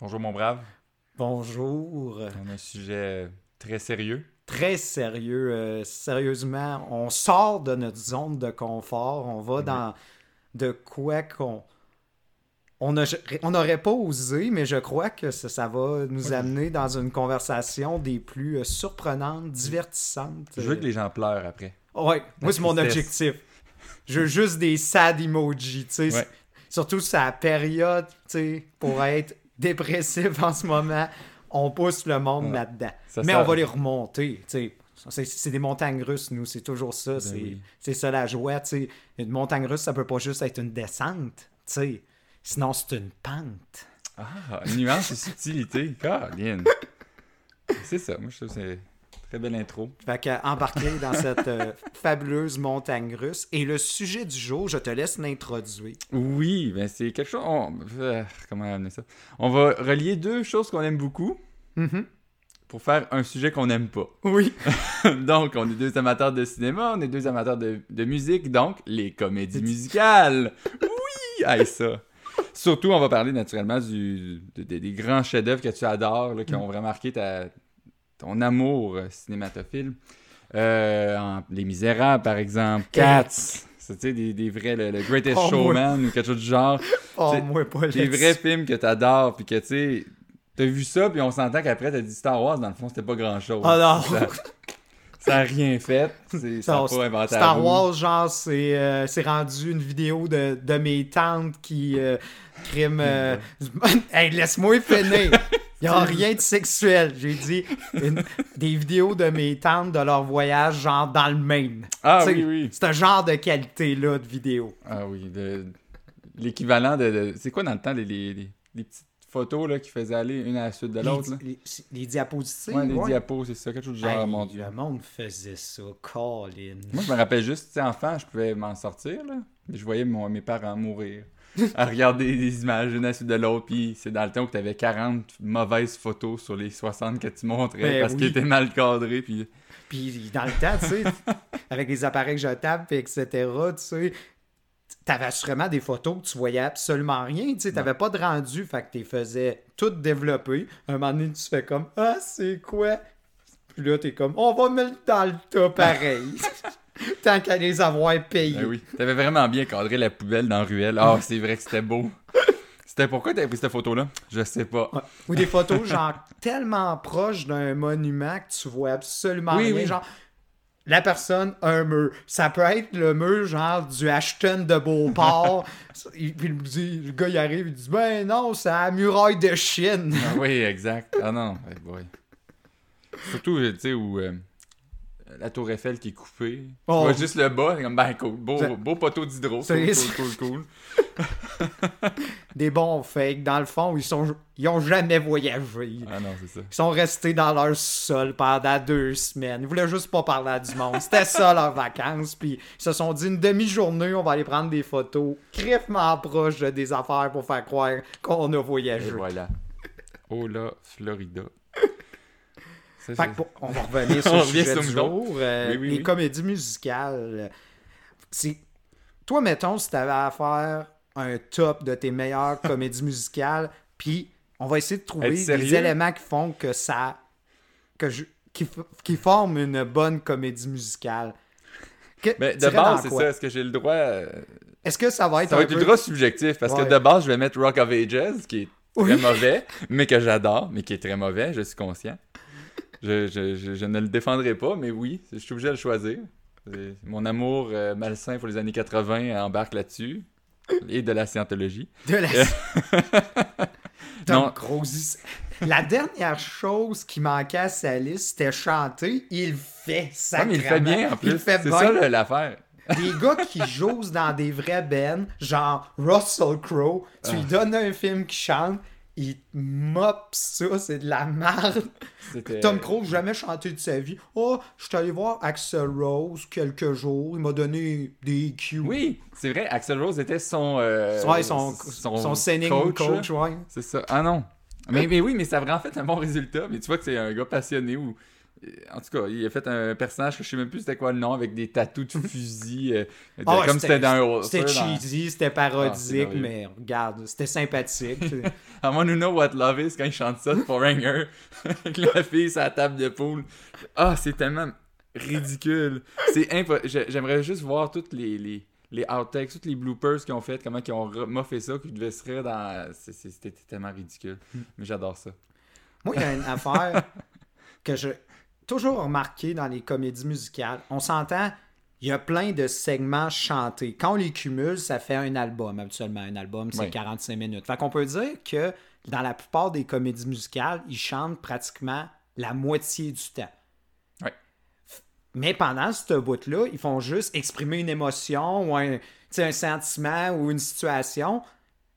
Bonjour mon brave. Bonjour. On a un sujet très sérieux. Très sérieux. euh, sérieusement, on sort de notre zone de confort. On va dans de quoi qu'on. On n'aurait pas osé, mais je crois que ça, ça va nous amener dans une conversation des plus euh, surprenantes, divertissantes. Je veux que les gens pleurent après. Ouais, moi, c'est mon objectif. Je veux juste des sad emojis, tu sais. Ouais. Surtout sa période, tu sais, pour être dépressif en ce moment, on pousse le monde Ouais. là-dedans. Mais on va les remonter. C'est- des montagnes russes, nous, c'est toujours ça. c'est Ben oui. c'est ça la joie. Une montagne russe, ça peut pas juste être une descente. Sinon, c'est une pente. Ah, nuance et subtilité. Caroline. C'est ça. Moi, je trouve que c'est très belle intro. Fait que, embarquer dans cette euh, fabuleuse montagne russe. Et le sujet du jour, je te laisse l'introduire. Oui, ben c'est quelque chose. on- euh, Comment amener ça? On va relier deux choses qu'on aime beaucoup Mhm. pour faire un sujet qu'on n'aime pas. Oui. donc, on est deux amateurs de cinéma, on est deux amateurs de, de musique, donc les comédies musicales. Oui, aïe ça. Surtout, on va parler naturellement du, de- de- des grands chefs-d'œuvre que tu adores, là, qui ont vraiment marqué ta, ton amour euh, cinématophile. Euh, en- les Misérables, par exemple. Cats. Sais, des, des vrais, le, le Greatest Oh, Showman ou quelque chose du genre. Oh, moi, pas Des vrais films que t'adores, puis que tu sais, t'as vu ça, puis on s'entend qu'après t'as dit Star Wars, dans le fond, c'était pas grand chose. Oh non! Ça, ça a rien fait. c'est- Ça a Star, pas inventé Star. Wars, genre, c'est euh, c'est rendu une vidéo de, de mes tantes qui euh, criment. euh, hey, laisse-moi finir! Il n'y a rien de sexuel. J'ai dit une- des vidéos de mes tantes de leur voyage, genre dans le Maine. Ah oui, oui. C'est un genre de qualité-là de vidéo. Ah oui. de- L'équivalent de, de- C'est quoi dans le temps, les, les, les- les petites photos là, qui faisaient aller une à la suite de Les, l'autre? là? les- les diapositives. Ouais, les ouais. diapos, c'est ça, quelque chose du genre, Hey, mon Dieu. le monde faisait ça, Colin. Moi, je me rappelle juste, tu sais, enfant, je pouvais m'en sortir, là. Mais je voyais mon- mes parents mourir. À regarder des images une à de l'autre, puis c'est dans le temps où tu avais 40 mauvaises photos sur les 60 que tu montrais Ben parce oui. qu'ils étaient mal cadrés, puis... Puis dans le temps, tu sais, avec les appareils jetables, puis etc., tu sais, t'avais assurément des photos que tu voyais absolument rien, tu sais, t'avais pas de rendu, fait que t'es faisais tout développer. Un moment donné, tu fais comme « Ah, c'est quoi? » Puis là, t'es comme « On va mettre dans le tas pareil. » Tant qu'à les avoir payés. Ben oui. T'avais vraiment bien cadré la poubelle dans la ruelle. Ah, c'est vrai que c'était beau. C'était pourquoi t'avais pris cette photo-là? Je sais pas. Ouais. Ou des photos, genre, tellement proches d'un monument que tu vois absolument Oui, rien. oui. Genre, la personne, un mur. Ça peut être le mur, genre, du Ashton de Beauport. Il- Puis le, le gars, il arrive, il dit Ben non, c'est la muraille de Chine. Ah oui, exact. Ah non, hey boy. Surtout, tu sais, où euh, la tour Eiffel qui est coupée. Tu Oh. vois juste le bas, comme, ben cool. Beau, beau poteau d'hydro. C'est- Cool, cool, cool, cool. Des bons fakes. Dans le fond, ils sont ils ont jamais voyagé. Ah non, c'est ça. Ils sont restés dans leur sol pendant deux semaines. Ils voulaient juste pas parler à du monde. C'était ça leurs vacances. Puis ils se sont dit une demi-journée, on va aller prendre des photos criffement proches de des affaires pour faire croire qu'on a Et voyagé. voilà. Oh là, Florida. Ça, Fait c'est- que pour- on va revenir sur le sujet du jour. Euh, Oui, oui, les oui. comédies musicales. C'est... Toi, mettons, si t'avais à faire un top de tes meilleures comédies musicales, puis on va essayer de trouver des éléments qui font que ça... que je- qui, f- qui forment une bonne comédie musicale. Que- Ben, de base, c'est ça. Est-ce que j'ai le droit. euh, Est-ce que ça va être Ça va être peu... ultra subjectif parce Ouais. que de base, je vais mettre Rock of Ages, qui est très Oui. mauvais, mais que j'adore, mais qui est très mauvais, je suis conscient. Je, je- je- je ne le défendrai pas, mais oui, je suis obligé de le choisir. Mon amour euh, malsain pour les années 80 embarque là-dessus. Et de la scientologie. De la... Non. Tom Cruise. La dernière chose qui manquait à sa liste, c'était chanter. Il fait, ça. mais il fait bien en plus. C'est ça l'affaire. Des gars qui jouent dans des vrais bands, genre Russell Crowe, tu Ah. lui donnes un film qui chante, il mop ça, c'est de la merde. Tom Cruise, jamais chanté de sa vie. Oh, je suis allé voir Axel Rose quelques jours, il m'a donné des cues. Oui, c'est vrai, Axel Rose était son. euh, Ouais, son, son, singing coach, ouais. C'est ça. Ah non. Mais, mais oui, mais ça a vraiment fait un bon résultat. Mais tu vois que c'est un gars passionné ou En tout cas, il a fait un personnage que je sais même plus c'était quoi le nom, avec des tatous de fusil. euh, de- Ah comme c'était dans C'était dans- cheesy, c'était parodique, merveilleux. mais regarde, c'était sympathique. I wanna know what love is quand il chante ça de Foreigner. avec la fille sur la table de poule. Ah, c'est tellement ridicule. C'est impossible. J'aimerais juste voir toutes les, les, les outtakes, toutes les bloopers qu'ils ont fait, comment ils ont moffé ça, qu'ils devaient se dans. C'était tellement ridicule. Mais j'adore ça. Moi, il y a une affaire que j'ai toujours remarqué dans les comédies musicales. On s'entend, il y a plein de segments chantés. Quand on les cumule, ça fait un album, habituellement. Un album, c'est Ouais. 45 minutes. Fait qu'on peut dire que dans la plupart des comédies musicales, ils chantent pratiquement la moitié du temps. Ouais. Mais pendant ce bout-là, ils font juste exprimer une émotion ou un, un sentiment ou une situation,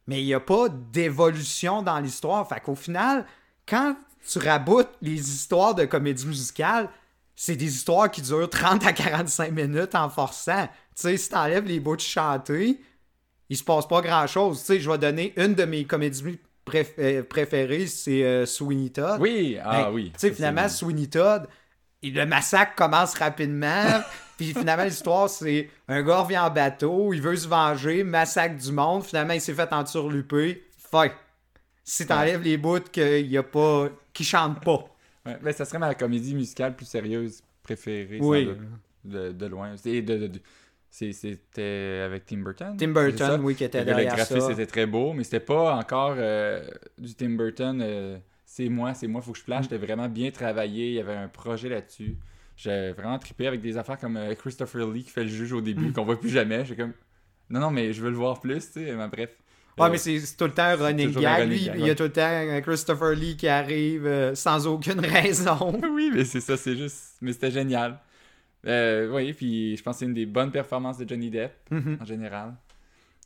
mais il n'y a pas d'évolution dans l'histoire. Fait qu'au final, quand tu raboutes les histoires de comédie musicale, c'est des histoires qui durent 30 à 45 minutes en forçant. Tu sais, si t'enlèves les bouts de chanter, il se passe pas grand-chose. Tu sais, je vais donner une de mes comédies préf- euh, préférées, c'est euh, Sweeney Todd. Oui, ah Ben, oui. Tu sais, finalement, Sweeney Todd, il- le massacre commence rapidement. puis finalement, l'histoire, c'est un gars revient en bateau, il veut se venger, massacre du monde. Finalement, il s'est fait enturluper. Fin. Si t'enlèves les bouts qu'il y a pas, qui chantent pas. Ouais, mais ça serait ma comédie musicale plus sérieuse préférée. sans Oui. doute, De, de loin. C'est- de- de- C'était avec Tim Burton. Tim? Burton, oui, qui était Le derrière graphisme ça. était très beau, mais c'était pas encore euh, du Tim Burton. euh, c'est moi, c'est moi, faut que je Mm. plage. C'était vraiment bien travaillé. Il y avait un projet là-dessus. J'ai vraiment trippé avec des affaires comme euh, Christopher Lee qui fait le juge au début, Mm. qu'on voit plus jamais. J'ai comme. Non, non, mais je veux le voir plus, tu sais. Mais bref. Ouais, mais c'est tout le temps un running gag. Lui, gag, il y a tout le temps Christopher Lee qui arrive euh, sans aucune raison. oui, mais c'est ça, c'est juste. Mais c'était génial. Euh, oui, puis je pense que c'est une des bonnes performances de Johnny Depp, Mhm. en général.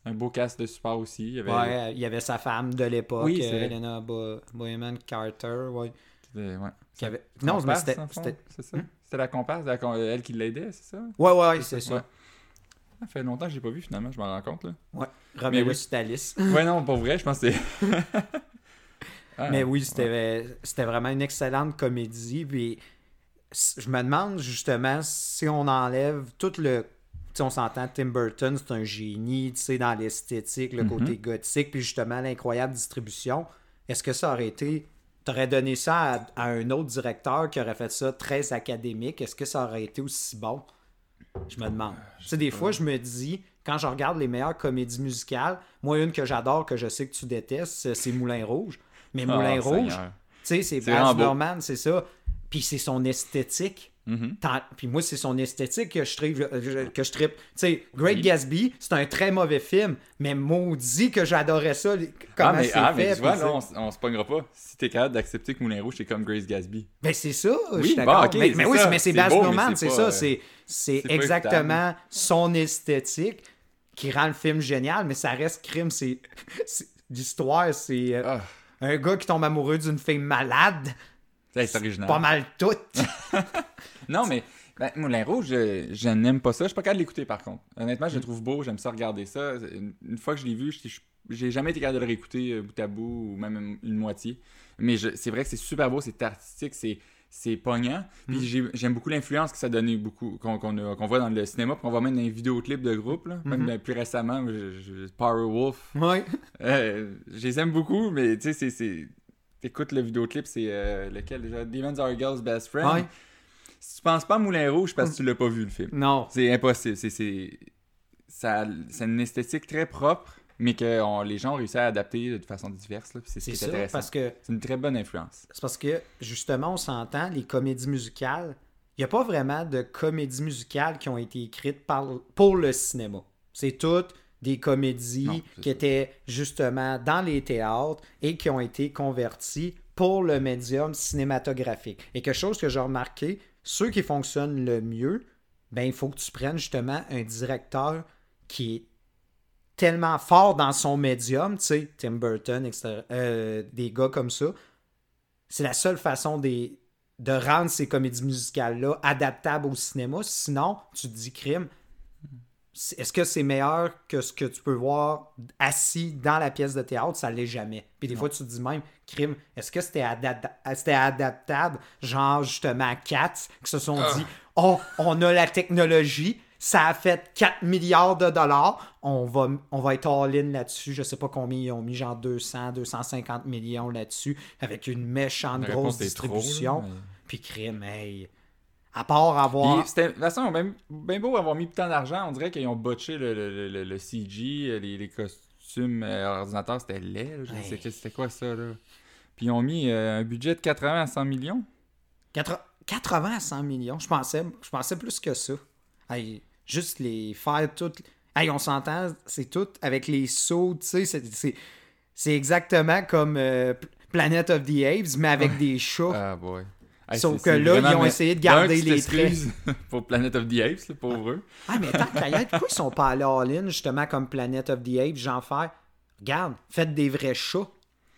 Un beau cast de support aussi. Il y avait, Ouais, il y avait sa femme de l'époque, Oui. Helena Bo- Boheman Carter. Ouais, euh, ouais. qui avait... Non, mais c'était... c'était- C'est ça? C'était la comparse, elle qui l'aidait, c'est ça? Ouais, ouais, c'est ça. Ça fait longtemps que je l'ai pas vu finalement, je m'en rends compte. Là. Ouais, remets-le oui. ouais, non, pour vrai, je pense que c'est. Ah, Mais oui, c'était vraiment une excellente comédie. Puis je me demande justement si on enlève tout le. Tu on s'entend, Tim Burton, c'est un génie, tu sais, dans l'esthétique, le Mhm. côté gothique, puis justement l'incroyable distribution. Est-ce que ça aurait été. T'aurais donné ça à, à un autre directeur qui aurait fait ça très académique, est-ce que ça aurait été aussi bon? Je me demande. Tu sais, des fois, je me dis, quand je regarde les meilleures comédies musicales, moi, une que j'adore, que je sais que tu détestes, c'est Moulin Rouge. Mais Ah, Moulin Rouge, tu sais, c'est Baz. Luhrmann, c'est ça. Puis c'est son esthétique. Mhm. Tant- Puis moi, c'est son esthétique que je tripe. Que je tripe. Tu sais, Great Oui. Gatsby, c'est un très mauvais film, mais maudit que j'adorais ça, comment Ah, mais, ah, fait. mais tu vois, là, on, se pognera pas. Si t'es capable d'accepter que Moulin Rouge, c'est comme Grace Gatsby. Ben c'est ça, je Oui, bon, ok, mais, c'est mais oui, ça. mais c'est Baz Luhrmann, c'est ça. euh, C'est, exactement son esthétique qui rend le film génial, mais ça reste crime. C'est, c'est- l'histoire, c'est euh, Ah, un gars qui tombe amoureux d'une fille malade. C'est original. Pas mal toutes. Non, mais ben, Moulin Rouge, je, je n'aime pas ça. Je suis pas capable de l'écouter par contre. Honnêtement, je le trouve beau, j'aime ça regarder ça. Une, fois que je l'ai vu, je- j'ai jamais été capable de le réécouter euh, bout à bout ou même une, moitié. Mais c'est vrai que c'est super beau, c'est artistique, c'est c'est pognant. Puis Mm. j'ai- j'aime beaucoup l'influence que ça a donné beaucoup, qu'on voit dans le cinéma, qu'on voit même dans les vidéoclips de groupe. Là. Même Mhm. dans- plus récemment, je- je- Powerwolf. Oui. Euh, je les aime beaucoup, mais tu sais, T'écoutes le vidéoclip, c'est euh, lequel déjà? Demons Are Girl's Best Friend. Ouais. Si tu penses pas à Moulin Rouge, parce que tu l'as pas vu le film. Non. C'est impossible. C'est, c'est, ça, c'est une esthétique très propre, mais que on- les gens ont réussi à adapter de façon diverse. c'est ce C'est qui est ça, intéressant. parce que C'est une très bonne influence. C'est parce que, justement, on s'entend, les comédies musicales, il n'y a pas vraiment de comédies musicales qui ont été écrites par, pour le cinéma. C'est toutes des comédies Non, qui ça. étaient justement dans les théâtres et qui ont été converties pour le médium cinématographique. Et quelque chose que j'ai remarqué, ceux qui fonctionnent le mieux, ben, il faut que tu prennes justement un directeur qui est tellement fort dans son médium, tu sais, Tim Burton, etc., euh, des gars comme ça, c'est la seule façon des, de rendre ces comédies musicales-là adaptables au cinéma. Sinon, tu te dis crime. Est-ce que c'est meilleur que ce que tu peux voir assis dans la pièce de théâtre? Ça l'est jamais. Puis des fois, tu te dis même, crime, est-ce que c'était adap- c'était adaptable? Genre, justement, Cats, qui se sont dit, oh, on a la technologie, ça a fait 4 milliards de dollars, on va, on va être all-in là-dessus. Je sais pas combien ils ont mis, genre 200, 250 millions là-dessus, avec une méchante La grosse trop, distribution. mais- Puis crime, hey. À part avoir. C'était- De toute façon, même bien beau avoir mis tant d'argent, on dirait qu'ils ont botché le, le, le, le CG, les, les costumes euh, ordinateurs, c'était laid. là. Je Ouais. sais que c'était quoi ça, là. Puis ils ont mis euh, un budget de 80 à 100 millions. 80 80 à 100 millions, je pensais, je pensais plus que ça. Hey, juste les faire toutes. Hey, on s'entend, c'est tout avec les sauts, tu sais, c'est- c'est- c'est exactement comme euh, Planet of the Apes, mais avec des chats. Ah, boy. Hey, Sauf que là, ils ont essayé de garder les traits. pour Planet of the Apes, là, pour eux. Ah, mais tant qu'à y être, pourquoi ils sont pas allés all-in, justement, comme Planet of the Apes, j'en faire. Regarde, faites des vrais chats.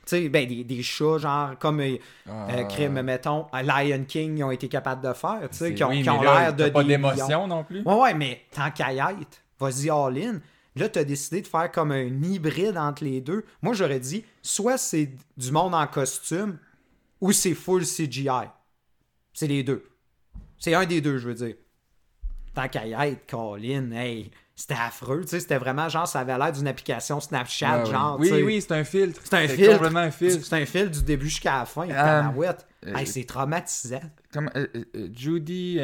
Tu sais, ben, des, des chats, genre, comme euh, Ah. euh, crime, mettons, Lion King, ils ont été capables de faire, tu sais, qui ont, oui, ont l'air de. pas d'émotion non plus? Ouais, ouais, mais tant qu'à y être, vas-y all-in. Là, tu as décidé de faire comme un hybride entre les deux. Moi, j'aurais dit, soit c'est du monde en costume, ou c'est full CGI. C'est les deux. C'est un des deux, je veux dire. Tant qu'à y être, Colin, hey, c'était affreux. Tu sais, c'était vraiment genre, ça avait l'air d'une application Snapchat, Ah, genre. Oui, oui, c'est un filtre. C'est un filtre. complètement un filtre. C'est un fil du début jusqu'à la fin. Euh, Hey, c'est traumatisant. Comme euh, euh, Judy,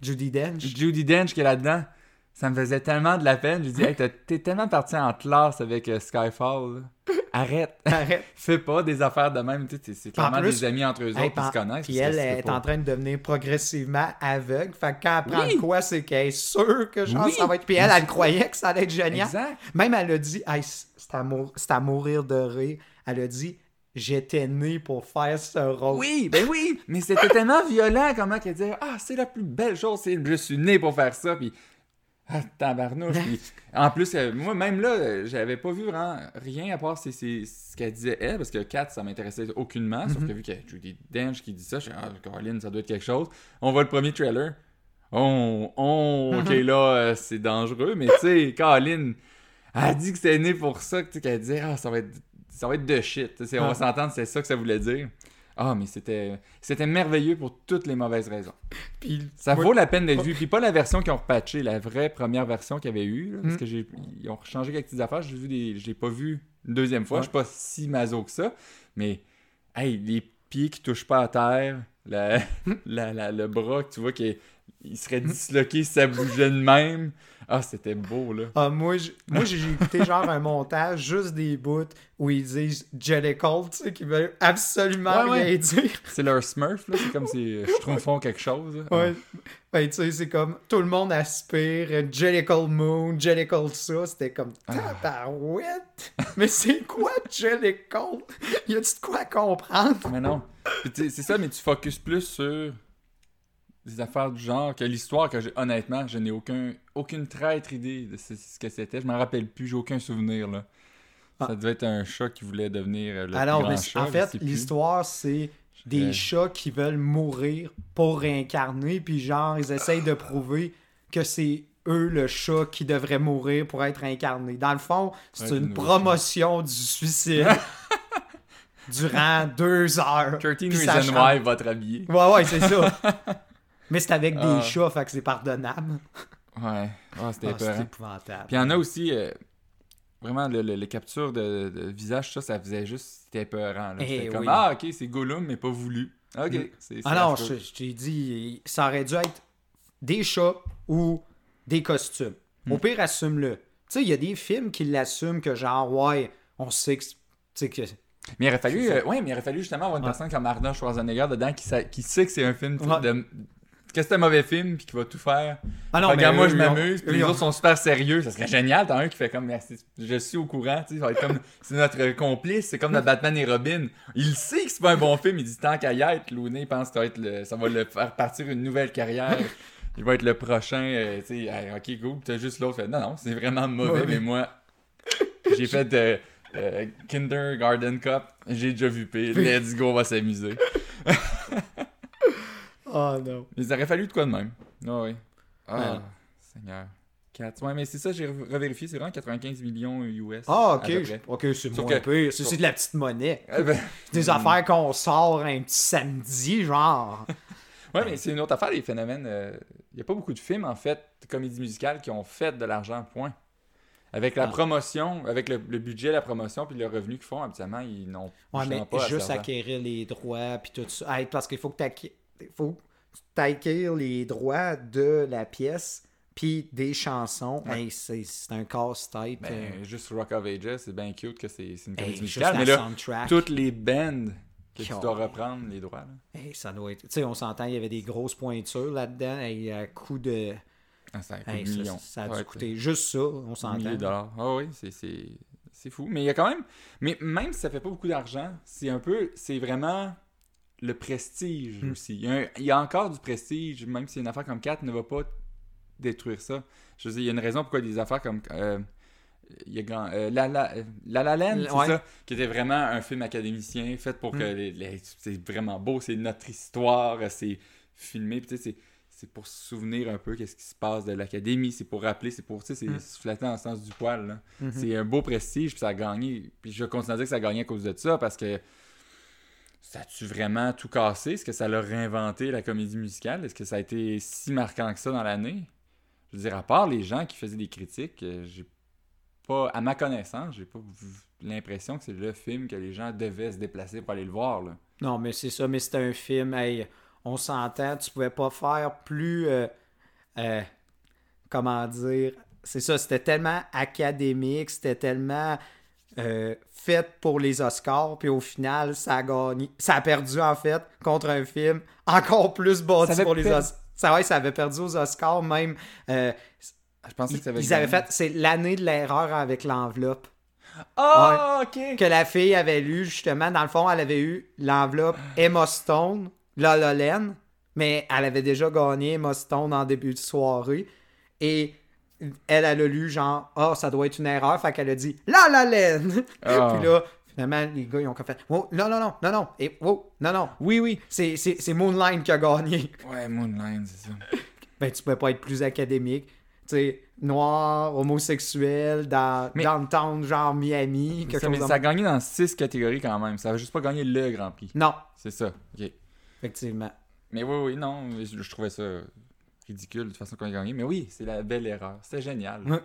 Judy Dench. Judy Dench qui est là-dedans, ça me faisait tellement de la peine. J'ai dit, hey, t'es tellement parti en classe avec Skyfall. Arrête. Arrête. Fais pas des affaires de même. Tu sais, c'est- clairement plus- des amis entre eux Hey, autres qui se connaissent. Puis elle est pas- en train de devenir progressivement aveugle. Fait que quand elle prend Oui. de quoi, c'est qu'elle est sûre que genre, Oui. ça va être. Puis elle, elle croyait que ça allait être génial. Exact. Même elle a dit, hey, c'est à, mour- c'est à mourir de rire. Elle a dit, j'étais né pour faire ce rôle. Oui, ben oui, mais c'était tellement violent comment qu'elle disait Ah, c'est la plus belle chose, c'est je suis né pour faire ça, puis ah, tabarnouche. Puis, en plus, euh, moi, même là, j'avais pas vu vraiment rien à part c'est, c'est- ce qu'elle disait elle, parce que Kat, ça m'intéressait aucunement, sauf que vu qu'il y a Judy Dench qui dit ça, je suis Ah, Caroline, ça doit être quelque chose. On voit le premier trailer. Oh, oh, ok, là, euh, c'est dangereux, mais tu sais, Caroline, elle a dit que c'était né pour ça, qu'elle disait Ah, ça va être, ça va être de shit. On va Ah. s'entendre, c'est ça que ça voulait dire. Ah, mais c'était c'était merveilleux pour toutes les mauvaises raisons. Puis, Ça moi- vaut la peine d'être vu. Puis pas la version qu'ils ont repatché, la vraie première version qu'il y avait eu. là, parce Mm. que j'ai ils ont changé quelques petites affaires. J'ai vu des. Je l'ai pas vu une deuxième fois. Ouais. Je suis pas si maso que ça. Mais hey, les pieds qui touchent pas à terre, la, la- la- le bras que tu vois qu'il il serait disloqué si ça bougeait de même. Ah, c'était beau là. Ah, moi, moi, j'ai j'ai écouté genre un montage, juste des bouts où ils disent Jellicle, tu sais, qui veulent absolument Ouais, rien ouais. dire. C'est leur Smurf là. C'est comme si je trouve quelque chose. là. Ouais. Ben, tu sais, c'est comme tout le monde aspire, euh, Jellicle Moon, Jellicle ça. C'était comme Ah. tabarouette. Mais c'est quoi Jellicle Y a-tu de quoi comprendre? Ah, Mais non. C'est ça, mais tu focuses plus sur des affaires du genre que l'histoire que j'ai honnêtement, je n'ai aucun aucune traître idée de ce, ce que c'était. Je m'en rappelle plus, j'ai aucun souvenir là. Ça devait être un chat qui voulait devenir le plus Alors, grand mais chat, en fait, plus. l'histoire, c'est des Euh. chats qui veulent mourir pour réincarner, puis genre, ils essayent de prouver que c'est eux le chat qui devrait mourir pour être incarné. Dans le fond, c'est Ouais, une promotion du suicide durant deux heures. 13 Puis ça Reasons. Why votre habillé. Ouais, ouais, c'est ça. Mais c'est avec des Ah. chats, fait que c'est pardonnable. Ouais. Ah, c'était c'est épeurant. épouvantable. Puis il y en a aussi euh, vraiment le, le- les captures de, de visage, ça, ça faisait juste. C'était épeurant. là. Eh C'était comme. Ah, ok, c'est Gollum, mais pas voulu. Ok. Mm. c'est- Ah non, je, je t'ai dit, ça aurait dû être des chats ou des costumes. Au pire, assume-le. Tu sais, il y a des films qui l'assument que genre, ouais, on sait que. Que. Mais il aurait fallu, euh, ouais, mais il aurait fallu justement avoir une Ouais. personne comme Arnold Schwarzenegger dedans qui, sa- qui sait que c'est un film Ouais. de, que c'est un mauvais film puis qui va tout faire. Ah non, Regarde, moi eux, je m'amuse, puis les autres sont super sérieux. Ça serait génial, t'as un qui fait comme Merci, je suis au courant, tu sais, ça va être comme c'est notre complice, c'est comme notre Batman et Robin. Il sait que c'est pas un bon film, il dit tant qu'à y être, Looney pense que ça va, être le- ça va le faire partir une nouvelle carrière. Il va être le prochain, euh, tu sais, Hey, ok, cool, t'as juste l'autre fait non, non, c'est vraiment mauvais, Ouais. mais moi, j'ai fait de euh, Kindergarten Cup, j'ai déjà vu pire, let's go, on va s'amuser. Ah non. Il aurait fallu de quoi de même. Ah oui. Ah, Ouais. Seigneur. 4. Ouais, mais c'est ça, j'ai re- revérifié, c'est vraiment 95 millions US. Ah, ok. peu. Ok, c'est moins que- pire. C'est c'est de la petite monnaie. Eh ben, Des affaires qu'on sort un petit samedi, genre. Ouais, mais c'est une autre affaire, les phénomènes. Il n'y a pas beaucoup de films, en fait, de comédies musicales qui ont fait de l'argent, point. Avec la Ah. promotion, avec le, le budget, la promotion, puis le revenu qu'ils font, habituellement, ils n'ont Ouais, mais pas juste acquérir les droits, puis tout ça. Hey, parce qu'il faut que tu faut acquérir les droits de la pièce, puis des chansons. Ouais. Hey, c'est un casse-tête. Ben, euh, juste Rock of Ages, c'est bien cute que c'est une comédie musicale, mais là, soundtrack. toutes les bands que tu dois reprendre les droits. Là. Hey, ça doit être. Tu sais, on s'entend, il y avait des grosses pointures là-dedans. Hey, à coup de. Ah, ça coûte Hey, ça, ça a Ouais, dû coûter juste ça, on s'entend. dollars. Ah oui, c'est- c'est c'est fou. Mais il y a quand même. Mais même si ça fait pas beaucoup d'argent, c'est un peu. C'est vraiment le prestige Mm. aussi. Il y, a un- il y a encore du prestige, même si une affaire comme 4 ne va pas détruire ça. Je veux dire, il y a une raison pourquoi des affaires comme. euh, il y a grand- euh, la, la, la La c'est Ouais. ça, qui était vraiment un film académicien fait pour que Mm. les- les- c'est vraiment beau, c'est notre histoire, c'est filmé, puis tu sais, c'est c'est pour se souvenir un peu qu'est-ce qui se passe de l'académie, c'est pour rappeler, c'est pour, tu sais, c'est Mm. flatter dans le sens du poil, là. Mhm. C'est un beau prestige, puis ça a gagné. Puis je continue à dire que ça a gagné à cause de ça, parce que ça a-tu vraiment tout cassé? Est-ce que ça l'a réinventé, la comédie musicale? Est-ce que ça a été si marquant que ça dans l'année? Je veux dire, à part les gens qui faisaient des critiques, euh, j'ai pas, à ma connaissance, j'ai pas l'impression que c'est le film que les gens devaient se déplacer pour aller le voir, là. Non, mais c'est ça, mais c'était un film, hey, on s'entend, tu pouvais pas faire plus. euh, euh, comment dire C'est ça, c'était tellement académique, c'était tellement euh, fait pour les Oscars, puis au final, ça a gagné. Ça a perdu, en fait, contre un film encore plus bâti pour les Oscars. Ça, ouais, ça avait perdu aux Oscars, même. euh, Je pensais ils, que ça avait ils avaient fait. C'est l'année de l'erreur avec l'enveloppe Ah, ok! que la fille avait lu, justement. Dans le fond, elle avait eu l'enveloppe Emma Stone, La La Land, mais elle avait déjà gagné Emma Stone en début de soirée. Et elle, elle a lu genre, ah, ça doit être une erreur. Fait qu'elle a dit La La Land. Ah. Puis là, finalement, les gars, ils ont comme fait, oh, non, non, non, non, non, et, oh, non, non. Oui, oui. C'est, c'est, c'est Moonlight qui a gagné. Ouais, Moonline, c'est ça. Ben, tu pouvais pas être plus académique. Tu sais, noir, homosexuel, dans, Mais- downtown, genre Miami, quelque Ça, chose mais ça a gagné dans six catégories quand même. Ça a juste pas gagné le Grand Prix. Non, C'est ça. Ok. effectivement. Mais oui, oui, non, je, je trouvais ça ridicule de toute façon qu'on a gagné. Mais oui, c'est la belle erreur. C'était génial. Ouais.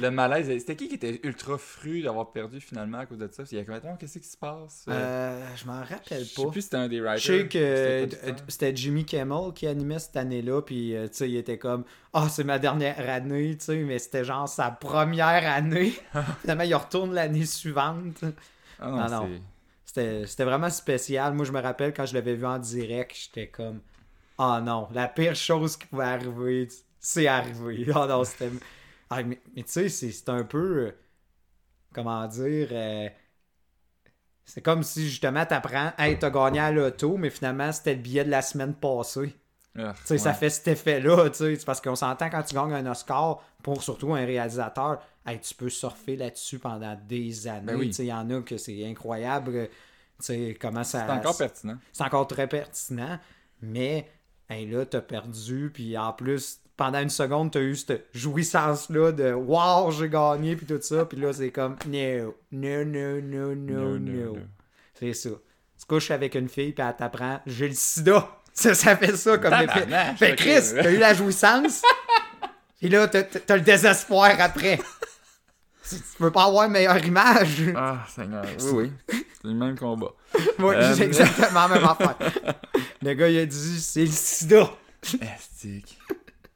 Le malaise, c'était qui qui était ultra fru d'avoir perdu finalement à cause de ça? Il y a combien de temps? Qu'est-ce qui se passe? Euh, je m'en rappelle je sais pas. plus si c'était un des writers. Je sais que c'était euh, c'était Jimmy Kimmel qui animait cette année-là, puis euh, tu sais, il était comme Ah, c'est ma dernière année, tu sais, mais c'était genre sa première année. Finalement, il retourne l'année suivante. Ah non, non, non. c'était vraiment spécial. Moi, je me rappelle quand je l'avais vu en direct, j'étais comme Ah non, la pire chose qui pouvait arriver, c'est arrivé. Ah non, c'était. Ah, mais, mais tu sais, c'est un peu. euh, comment dire. euh, c'est comme si justement t'apprends, hey, t'as gagné à l'auto, mais finalement c'était le billet de la semaine passée. Ah, Tu sais, ça fait cet effet-là, tu sais. C'est parce qu'on s'entend quand tu gagnes un Oscar pour surtout un réalisateur, hey, tu peux surfer là-dessus pendant des années. Ben oui. Tu sais, il y en a que c'est incroyable. euh, Tu sais, comment ça. C'est encore pertinent. c'est encore très pertinent, mais hey, là, t'as perdu, puis en plus, pendant une seconde, t'as eu cette jouissance-là de Wow, j'ai gagné, puis tout ça, puis là, c'est comme No, no, no, no, no, no. C'est ça. Tu couches avec une fille, puis elle t'apprend J'ai le sida. Ça, ça fait ça comme. Tabarnak, Fait ok. Chris, t'as eu la jouissance, puis là, t'as t'as le désespoir après. Tu tu peux pas avoir une meilleure image. Ah, Seigneur. Oui, oui. C'est le même combat. Moi, Euh, j'ai exactement la même affaire. Le gars, il a dit c'est le sida. Estique.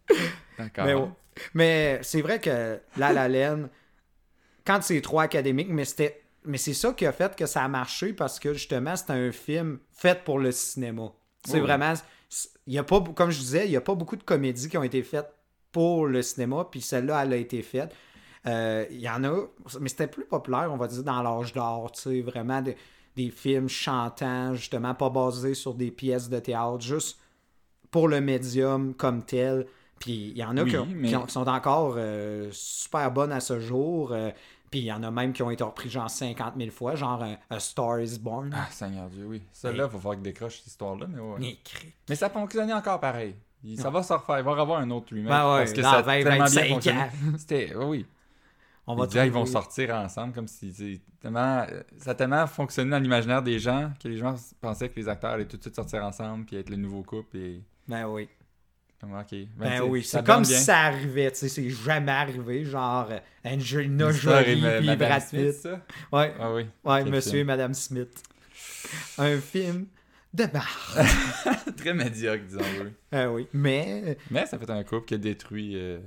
D'accord. Mais, c'est vrai que La La Land, quand c'est trop académique, mais c'était. Mais c'est ça qui a fait que ça a marché parce que justement, c'était un film fait pour le cinéma. C'est Oui. vraiment. Il y a pas, comme je disais, il n'y a pas beaucoup de comédies qui ont été faites pour le cinéma, puis celle-là, elle a été faite. Euh, Il y en a, mais c'était plus populaire, on va dire, dans l'âge d'or, tu sais, vraiment de- des films chantants, justement, pas basés sur des pièces de théâtre, juste pour le médium comme tel. Puis il y en a Oui, qui, ont- mais- qui ont- qui sont encore euh, super bonnes à ce jour. euh, puis il y en a même qui ont été repris genre 50 000 fois, genre euh, A Star is Born. Ah, Seigneur Dieu, oui. Celle-là, il va falloir que décroche cette histoire-là, mais ouais. Mais ça fonctionnait encore pareil. Il- Ça va se refaire. Il va y avoir un autre remake. Ben ouais, parce que ça a 20, tellement 25 bien fonctionné. C'était, oui. On va gens, ils vont sortir ensemble comme si tellement ça a tellement fonctionné dans l'imaginaire des gens que les gens pensaient que les acteurs allaient tout de suite sortir ensemble puis être le nouveau couple et Ben oui. comme ok ben, Ben oui, c'est comme si ça arrivait, tu sais, c'est jamais arrivé, genre euh, Angelina Jolie Madame Brad Smith, Pitt. ça? Ouais, ah oui ouais, Quel Monsieur film. et Madame Smith. Un film de marre. très médiocre disons-le Ah oui, mais mais ça fait un couple qui a détruit euh,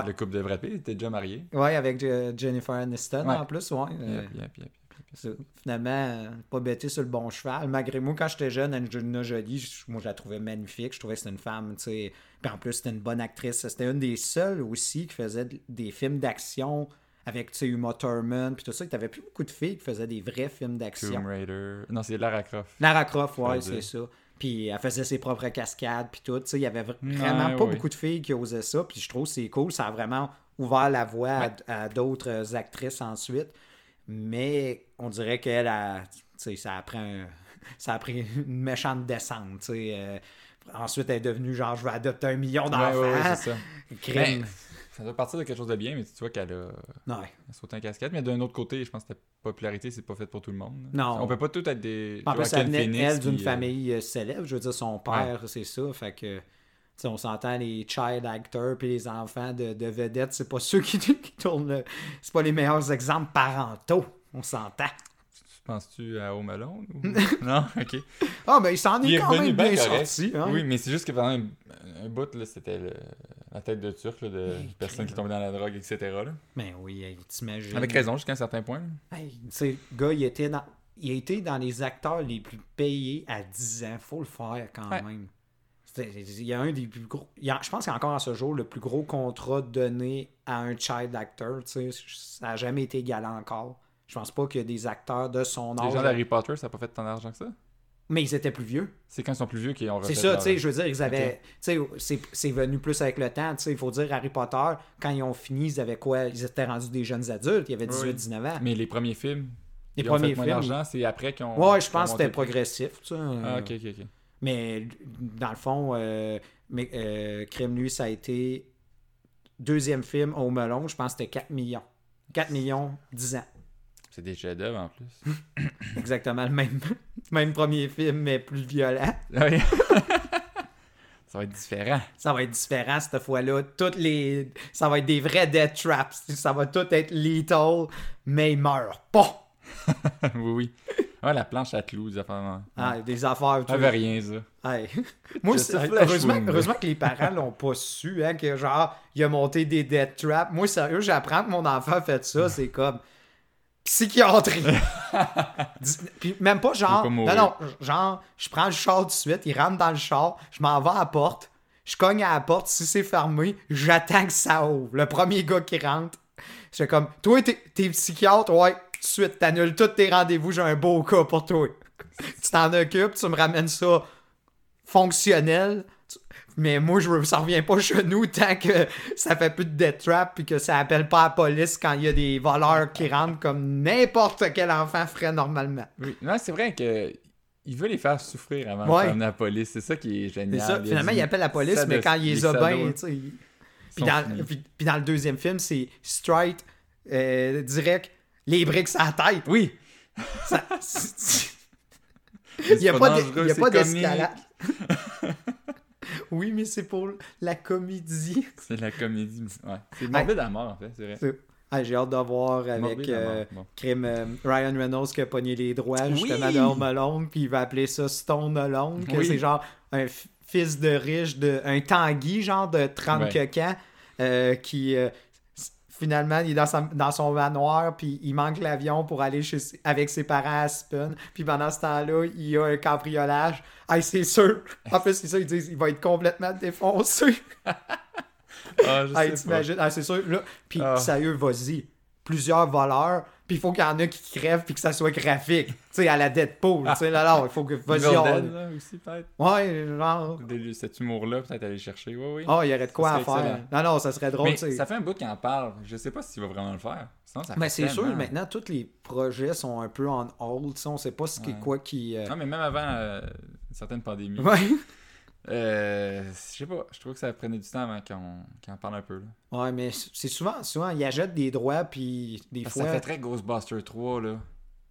Ouais. le couple de Brad Pitt était déjà marié ouais, avec Jennifer Aniston Ouais. en plus, ouais. euh, Yep, yep, yep, Finalement, euh, pas bêté sur le bon cheval. Malgré moi, quand j'étais jeune, Angelina Jolie, moi je la trouvais magnifique. Je trouvais que c'était une femme, tu sais. Puis en plus, c'était une bonne actrice. C'était une des seules aussi qui faisait des films d'action avec, tu sais, Uma Thurman, puis tout ça. Avait plus beaucoup de filles qui faisaient des vrais films d'action. Tomb Raider non c'est Lara Croft Lara Croft, ouais, c'est ça. Puis elle faisait ses propres cascades, puis tout. Il y avait vra- vraiment Ouais, pas ouais. beaucoup de filles qui osaient ça. Puis je trouve que c'est cool. Ça a vraiment ouvert la voie à- d'autres euh, actrices ensuite. Mais on dirait qu'elle a. Ça a pris un- Ça a pris une méchante descente, euh, ensuite, elle est devenue genre, je vais adopter un million d'enfants. ouais, ouais, c'est ça Crime. Ben, ça doit partir de quelque chose de bien mais tu vois qu'elle a Ouais. Saute un casquette, mais d'un autre côté, je pense que la popularité, c'est pas fait pour tout le monde. Non. On peut pas tout être des. En plus, elle venait, elle, d'une puis, euh, famille euh, célèbre. Je veux dire, son père, c'est ça. Fait que, tu sais, on s'entend, les child actors puis les enfants de, de vedettes, c'est pas ceux qui, qui tournent le... C'est pas les meilleurs exemples parentaux. On s'entend. Penses-tu à Home Alone ou... Non, ok. Ah, mais il s'en est, Il quand même bien sorti. Hein? Oui, mais c'est juste que pendant un, un bout, là, c'était le- la tête de turc là, de personnes qui tombaient dans la drogue, etc. là. Mais oui, hey, t'imagines. Avec raison, jusqu'à un certain point. Hey, tu sais, le gars, il était dans... Il a été dans les acteurs les plus payés à 10 ans. Faut le faire quand Ouais. même. Il y a un des plus gros. il y a- je pense qu'il y a encore à ce jour le plus gros contrat donné à un child actor. tu sais. Ça n'a jamais été égalé encore. Je pense pas qu'il y a des acteurs de son Les âge. gens d'Harry Potter, ça n'a pas fait tant d'argent que ça. Mais ils étaient plus vieux. C'est quand ils sont plus vieux qu'ils ont C'est ça, tu sais, je veux dire, ils avaient. Tu sais, c'est- c'est venu plus avec le temps. Tu sais, il faut dire, Harry Potter, quand ils ont fini, ils avaient quoi? Ils étaient rendus des jeunes adultes, ils avaient Oui. 18-19 ans. Mais les premiers films, Les ils ont premiers fait films. d'argent, c'est après qu'ils ont. Ouais, je pense que c'était progressif, tu sais. Ah, ok, ok, ok. Mais dans le fond, euh, mais, euh, Crime lui, ça a été deuxième film au melon, je pense que c'était 4 millions. 4 millions, 10 ans. C'est des chefs-d'œuvre en plus. Exactement le même, même premier film, mais plus violent. Oui. ça va être différent. Ça va être différent cette fois-là. Toutes les. Ça va être des vrais death traps. Ça va tout être lethal, mais il meurt pas. oui, oui. Ouais, la planche à clous, des affaires. Ah, des affaires. Ça avait rien, ça. Moi, Flash heureusement, heureusement que les parents l'ont pas su, hein, que genre, il a monté des death traps. Moi, sérieux, j'apprends que mon enfant a fait ça, c'est comme psychiatrie. Puis même pas genre, non, non, genre, je prends le char tout de suite, il rentre dans le char, je m'en vais à la porte, je cogne à la porte, si c'est fermé, j'attends que ça ouvre. Le premier gars qui rentre, c'est comme, toi, t'es t'es psychiatre, ouais, tout de suite, t'annules tous tes rendez-vous, j'ai un beau cas pour toi. tu t'en occupes, tu me ramènes ça fonctionnel. Mais moi, je ça revient pas chez nous tant que ça fait plus de death trap puis que ça appelle pas la police quand il y a des voleurs qui rentrent comme n'importe quel enfant ferait normalement. Oui. Non, c'est vrai que. Il veut les faire souffrir avant Ouais. de la police. C'est ça qui est génial. ça. Il a Finalement, dit- il appelle la police, mais quand il les a bien, tu sais. il- Puis dans, puis, puis dans le deuxième film, c'est straight, euh, direct, les briques à la tête. Oui. Ça- Il n'y a pas d'escalade. oui, mais c'est pour la comédie. C'est la comédie. Ouais. C'est morbide à mort, en fait. C'est vrai. Ah, J'ai hâte de voir avec euh, mort. Bon. crime, euh, Ryan Reynolds qui a pogné les droits justement Oui! de Home Alone, puis il va appeler ça Stone Alone, que Oui. c'est genre un fils de riche, de, un Tanguy, genre de 30 Ouais. ans, euh, qui finalement il est dans, sa- dans son manoir, puis il manque l'avion pour aller chez, avec ses parents à Aspen, puis pendant ce temps-là, il y a un cambriolage. Ah, c'est sûr! En plus, c'est ça, ils disent il va être complètement défoncé. Ah, je Hey, sais pas. Ah, c'est sûr. Là, puis Ah. sérieux, vas-y. Plusieurs voleurs, puis il faut qu'il y en a qui crèvent, puis que ça soit graphique. Tu sais, à la Deadpool. Tu sais, là, là, il faut que. Vas-y, là, aussi, peut-être. Ouais, genre. Cet humour-là, peut-être aller chercher. Oui, oui. Oh, il y aurait de quoi à faire. excellent. Non, non, ça serait drôle, Mais tu sais. ça fait un bout qu'il en parle. Je sais pas s'il va vraiment le faire. Sinon, ça Mais c'est sûr, maintenant, tous les projets sont un peu en hold. tu sais, On sait pas ce qui est Ouais. quoi qui. euh, Non, mais même avant euh, une certaine pandémie, Ouais. Euh, je sais pas, je trouve que ça prenait du temps avant qu'on en parle un peu. Là. Ouais, mais c'est souvent, souvent, ils achètent des droits, puis des Parce fois. ça fait très Ghostbusters 3, là.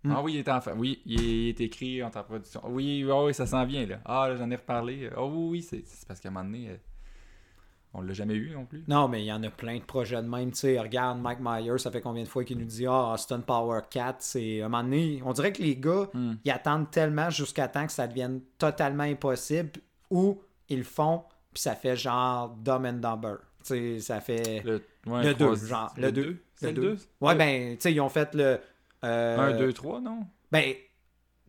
Hmm. Ah oui, il est en fa- Oui, il est, il est écrit en en production. Oui, oui, oui, ça s'en vient, là. Ah, là, j'en ai reparlé. Oh oui, oui, c'est parce qu'à un moment donné, euh, on l'a jamais eu non plus. Non, mais il y en a plein de projets de même. Tu sais, regarde, Mike Myers, ça fait combien de fois qu'il nous dit Ah, Austin Power 4, c'est. À un moment donné, on dirait que les gars, Hmm. ils attendent tellement jusqu'à temps que ça devienne totalement impossible, ou ils font, puis ça fait genre Dumb and Dumber. Tu sais, ça fait. Le, ouais, Le trois- deux, genre, le deux. C'est le Le 2 Ouais, ben, tu sais, ils ont fait le. euh, 1, 2, 3, non? Ben,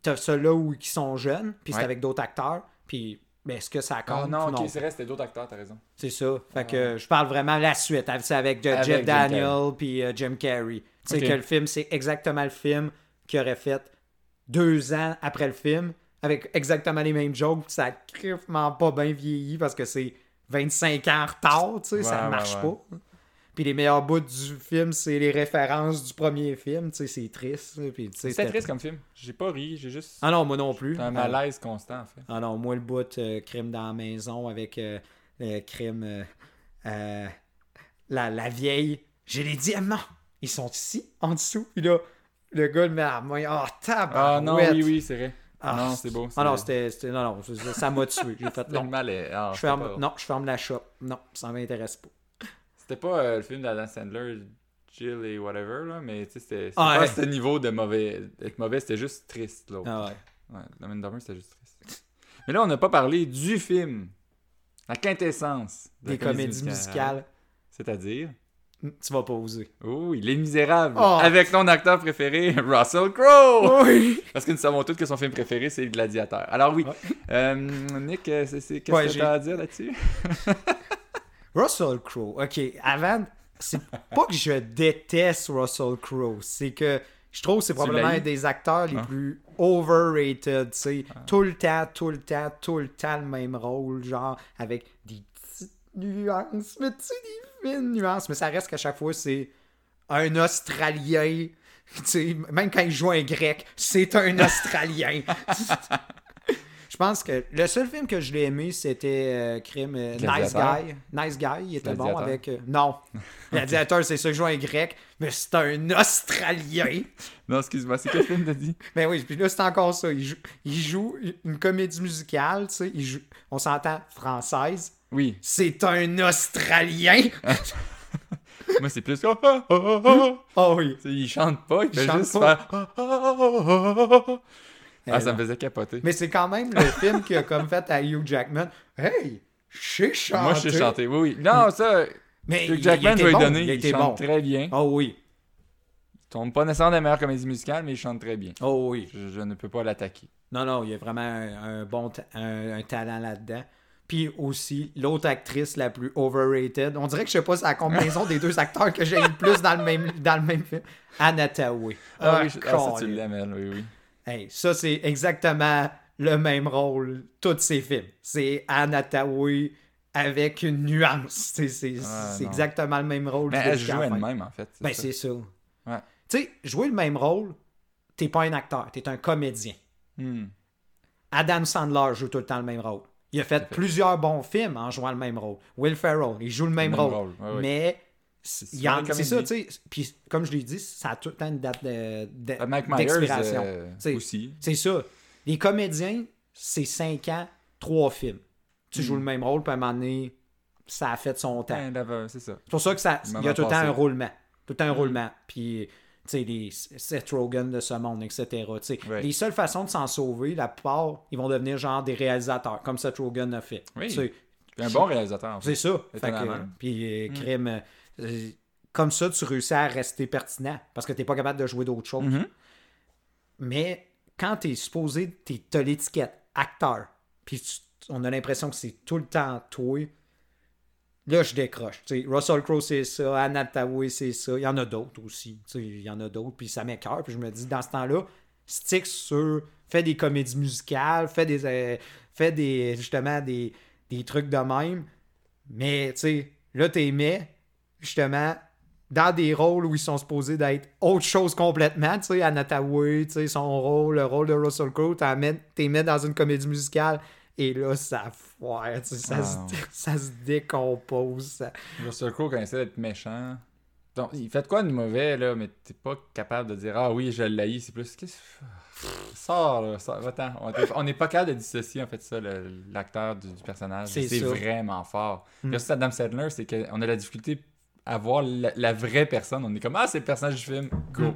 t'as ceux-là où ils sont jeunes, puis c'est avec d'autres acteurs, puis. Ben, est-ce que ça compte? Ah non, ou ok, c'est vrai, c'était d'autres acteurs, t'as raison. C'est ça. Fait que je parle vraiment la suite. C'est avec, euh, Avec Jeff Jim Daniel puis euh, Jim Carrey. Tu sais que le film, c'est exactement le film qu'il aurait fait deux ans après le film, avec exactement les mêmes jokes. puis Ça a pas bien vieilli parce que c'est 25 ans en retard. Tu sais, ça Ouais, marche ouais. pas. Puis les meilleurs bouts du film, c'est les références du premier film. Tu sais, c'est triste. Puis, tu sais, C'était c'était- triste comme film. J'ai pas ri, j'ai juste. Ah non, moi non plus. un malaise constant, en fait. Ah non, moi, le bout euh, crime dans la maison avec euh, euh, crime. euh, euh, la, la vieille. J'ai les diamants. Ils sont ici, en dessous. Puis là, le gars le met à la main. Oh, tabarouette. Ah non, oui, oui, c'est vrai. Ah, non, c'est beau. Ah non, c'était. Non, non, ça- m'a tué. J'ai fait non. Est. ah, Je ferme, pas- non, je ferme la shop. Non, ça m'intéresse pas. C'était pas euh, le film d'Adam Sandler, Jill et whatever, là, mais tu sais, c'était Ah, pas ouais. ce niveau de mauvais. D'être mauvais, c'était juste triste, là. Ah ouais. Ouais, and Dumber, c'était juste triste. Mais là, on n'a pas parlé du film. La quintessence. de la Des comédies musicales. C'est-à-dire? Tu vas pas oser. Oui, Les Misérables. Oh. Avec ton acteur préféré, Russell Crowe. Oui! Parce que nous savons tous que son film préféré, c'est Gladiateur. Alors oui, Ouais. euh, Nick, qu'est-ce Ouais, que j'ai- tu as à dire là-dessus? Russell Crowe. OK, avant, c'est pas que je déteste Russell Crowe, c'est que je trouve que c'est probablement un des acteurs les Ah. plus overrated, tu sais. Tout le temps, tout le temps, tout le temps le même rôle, genre avec des petites nuances, mais tu sais, des fines nuances, mais ça reste qu'à chaque fois, c'est un Australien. Même quand il joue un grec, c'est un Australien. Je pense que le seul film que je l'ai aimé, c'était euh, Crime euh, Nice. Guy. Nice Guy, il était bon avec. euh, non. Gladiateur, c'est ça qui un grec, mais c'est un Australien. Non, excuse-moi, c'est quel film t'as dit? Mais oui, puis là, c'est encore ça. Il joue, il joue une comédie musicale, tu sais. il joue- on s'entend française. Oui, C'est un Australien. moi c'est plus comme... Ah. Oh oui. Il chante pas, il fait chante juste pas. faire... Ah, ah, Eh ça me faisait capoter. Mais c'est quand même le film qui a comme fait à Hugh Jackman. Hey, je sais chanter. Moi, je sais chanter, oui, oui. Non, ça, Mais Hugh Jackman était lui bon, donner, Il il, était chante bon. très bien. Oh oui. Il tombe pas nécessairement des meilleures comédies musicales, mais il chante très bien. Oh oui. Je, je ne peux pas l'attaquer. Non, non, il y a vraiment un, un bon ta- un, un talent là-dedans. Puis aussi, l'autre actrice la plus overrated. On dirait que je sais pas c'est la combinaison des deux acteurs que j'ai le plus dans le même, dans le même film. Anna Tawai. Ah, oui, je- ah, ça, tu l'aimes, oui, oui. Hey, ça, c'est exactement le même rôle, tous ces films. C'est Anna Tawai avec une nuance. C'est c'est- Ah, c'est exactement le même rôle. Mais elle joue elle-même, en fait. Ben, ça. c'est ça. Ouais. Tu sais, jouer le même rôle, t'es pas un acteur, t'es un comédien. Hmm. Adam Sandler joue tout le temps le même rôle. Il a fait, plusieurs bons films en jouant le même rôle. Will Ferrell, il joue le même, même rôle. rôle, ouais, ouais. Mais C'est c'est ça, tu sais. Puis comme je l'ai dit, ça a tout le temps une date de- de- Euh, d'expiration. euh, C'est- aussi. C'est ça. Les comédiens, c'est 5 ans, 3 films. Tu joues le même rôle, puis à un moment donné, ça a fait son temps. Hmm. Ben, c'est ça. C'est pour ça que ça, il y a tout le temps un roulement. Tout le temps un Mm. roulement. Puis, tu sais, les Seth Rogen de ce monde, etc. Tu sais, Ouais. Les seules façons de s'en sauver, la plupart, ils vont devenir genre des réalisateurs, comme Seth Rogen a fait. Oui. Un bon réalisateur, en fait. C'est ça. Puis, euh, Mm. crime, comme ça, tu réussis à rester pertinent parce que tu n'es pas capable de jouer d'autres choses. Mhm. Mais quand tu es supposé, tu as l'étiquette acteur, puis on a l'impression que c'est tout le temps toi, là, je décroche. Tu sais, Russell Crowe, c'est ça, Anna Tawai, c'est ça. Il y en a d'autres aussi. Tu sais, Il y en a d'autres, puis ça m'écœure. Puis je me dis, dans ce temps-là, stick sur. Fais des comédies musicales, fais des. euh, fais des. Justement, des, des trucs de même. Mais, tu sais, là, t'aimais, justement, dans des rôles où ils sont supposés d'être autre chose complètement, tu sais, Anna Tawai, tu sais, son rôle, le rôle de Russell Crowe, t'es mets dans une comédie musicale Et là, ça foire, tu sais, ça, Ah, se, non. ça se décompose. ça- Russell Crowe, quand il essaie d'être méchant. Donc, il fait de quoi de mauvais, là, mais t'es pas capable de dire Ah oui, je l'ai, c'est plus. Qu'est-ce Sors, là, sors, va-t'en. On est- On n'est pas capable de dissocier, en fait, ça, l'acteur du, du personnage. C'est vraiment fort. Mm. Puis Adam Sandler, c'est qu'on a la difficulté à voir la, la vraie personne. On est comme Ah, c'est le personnage du film, go. Mm.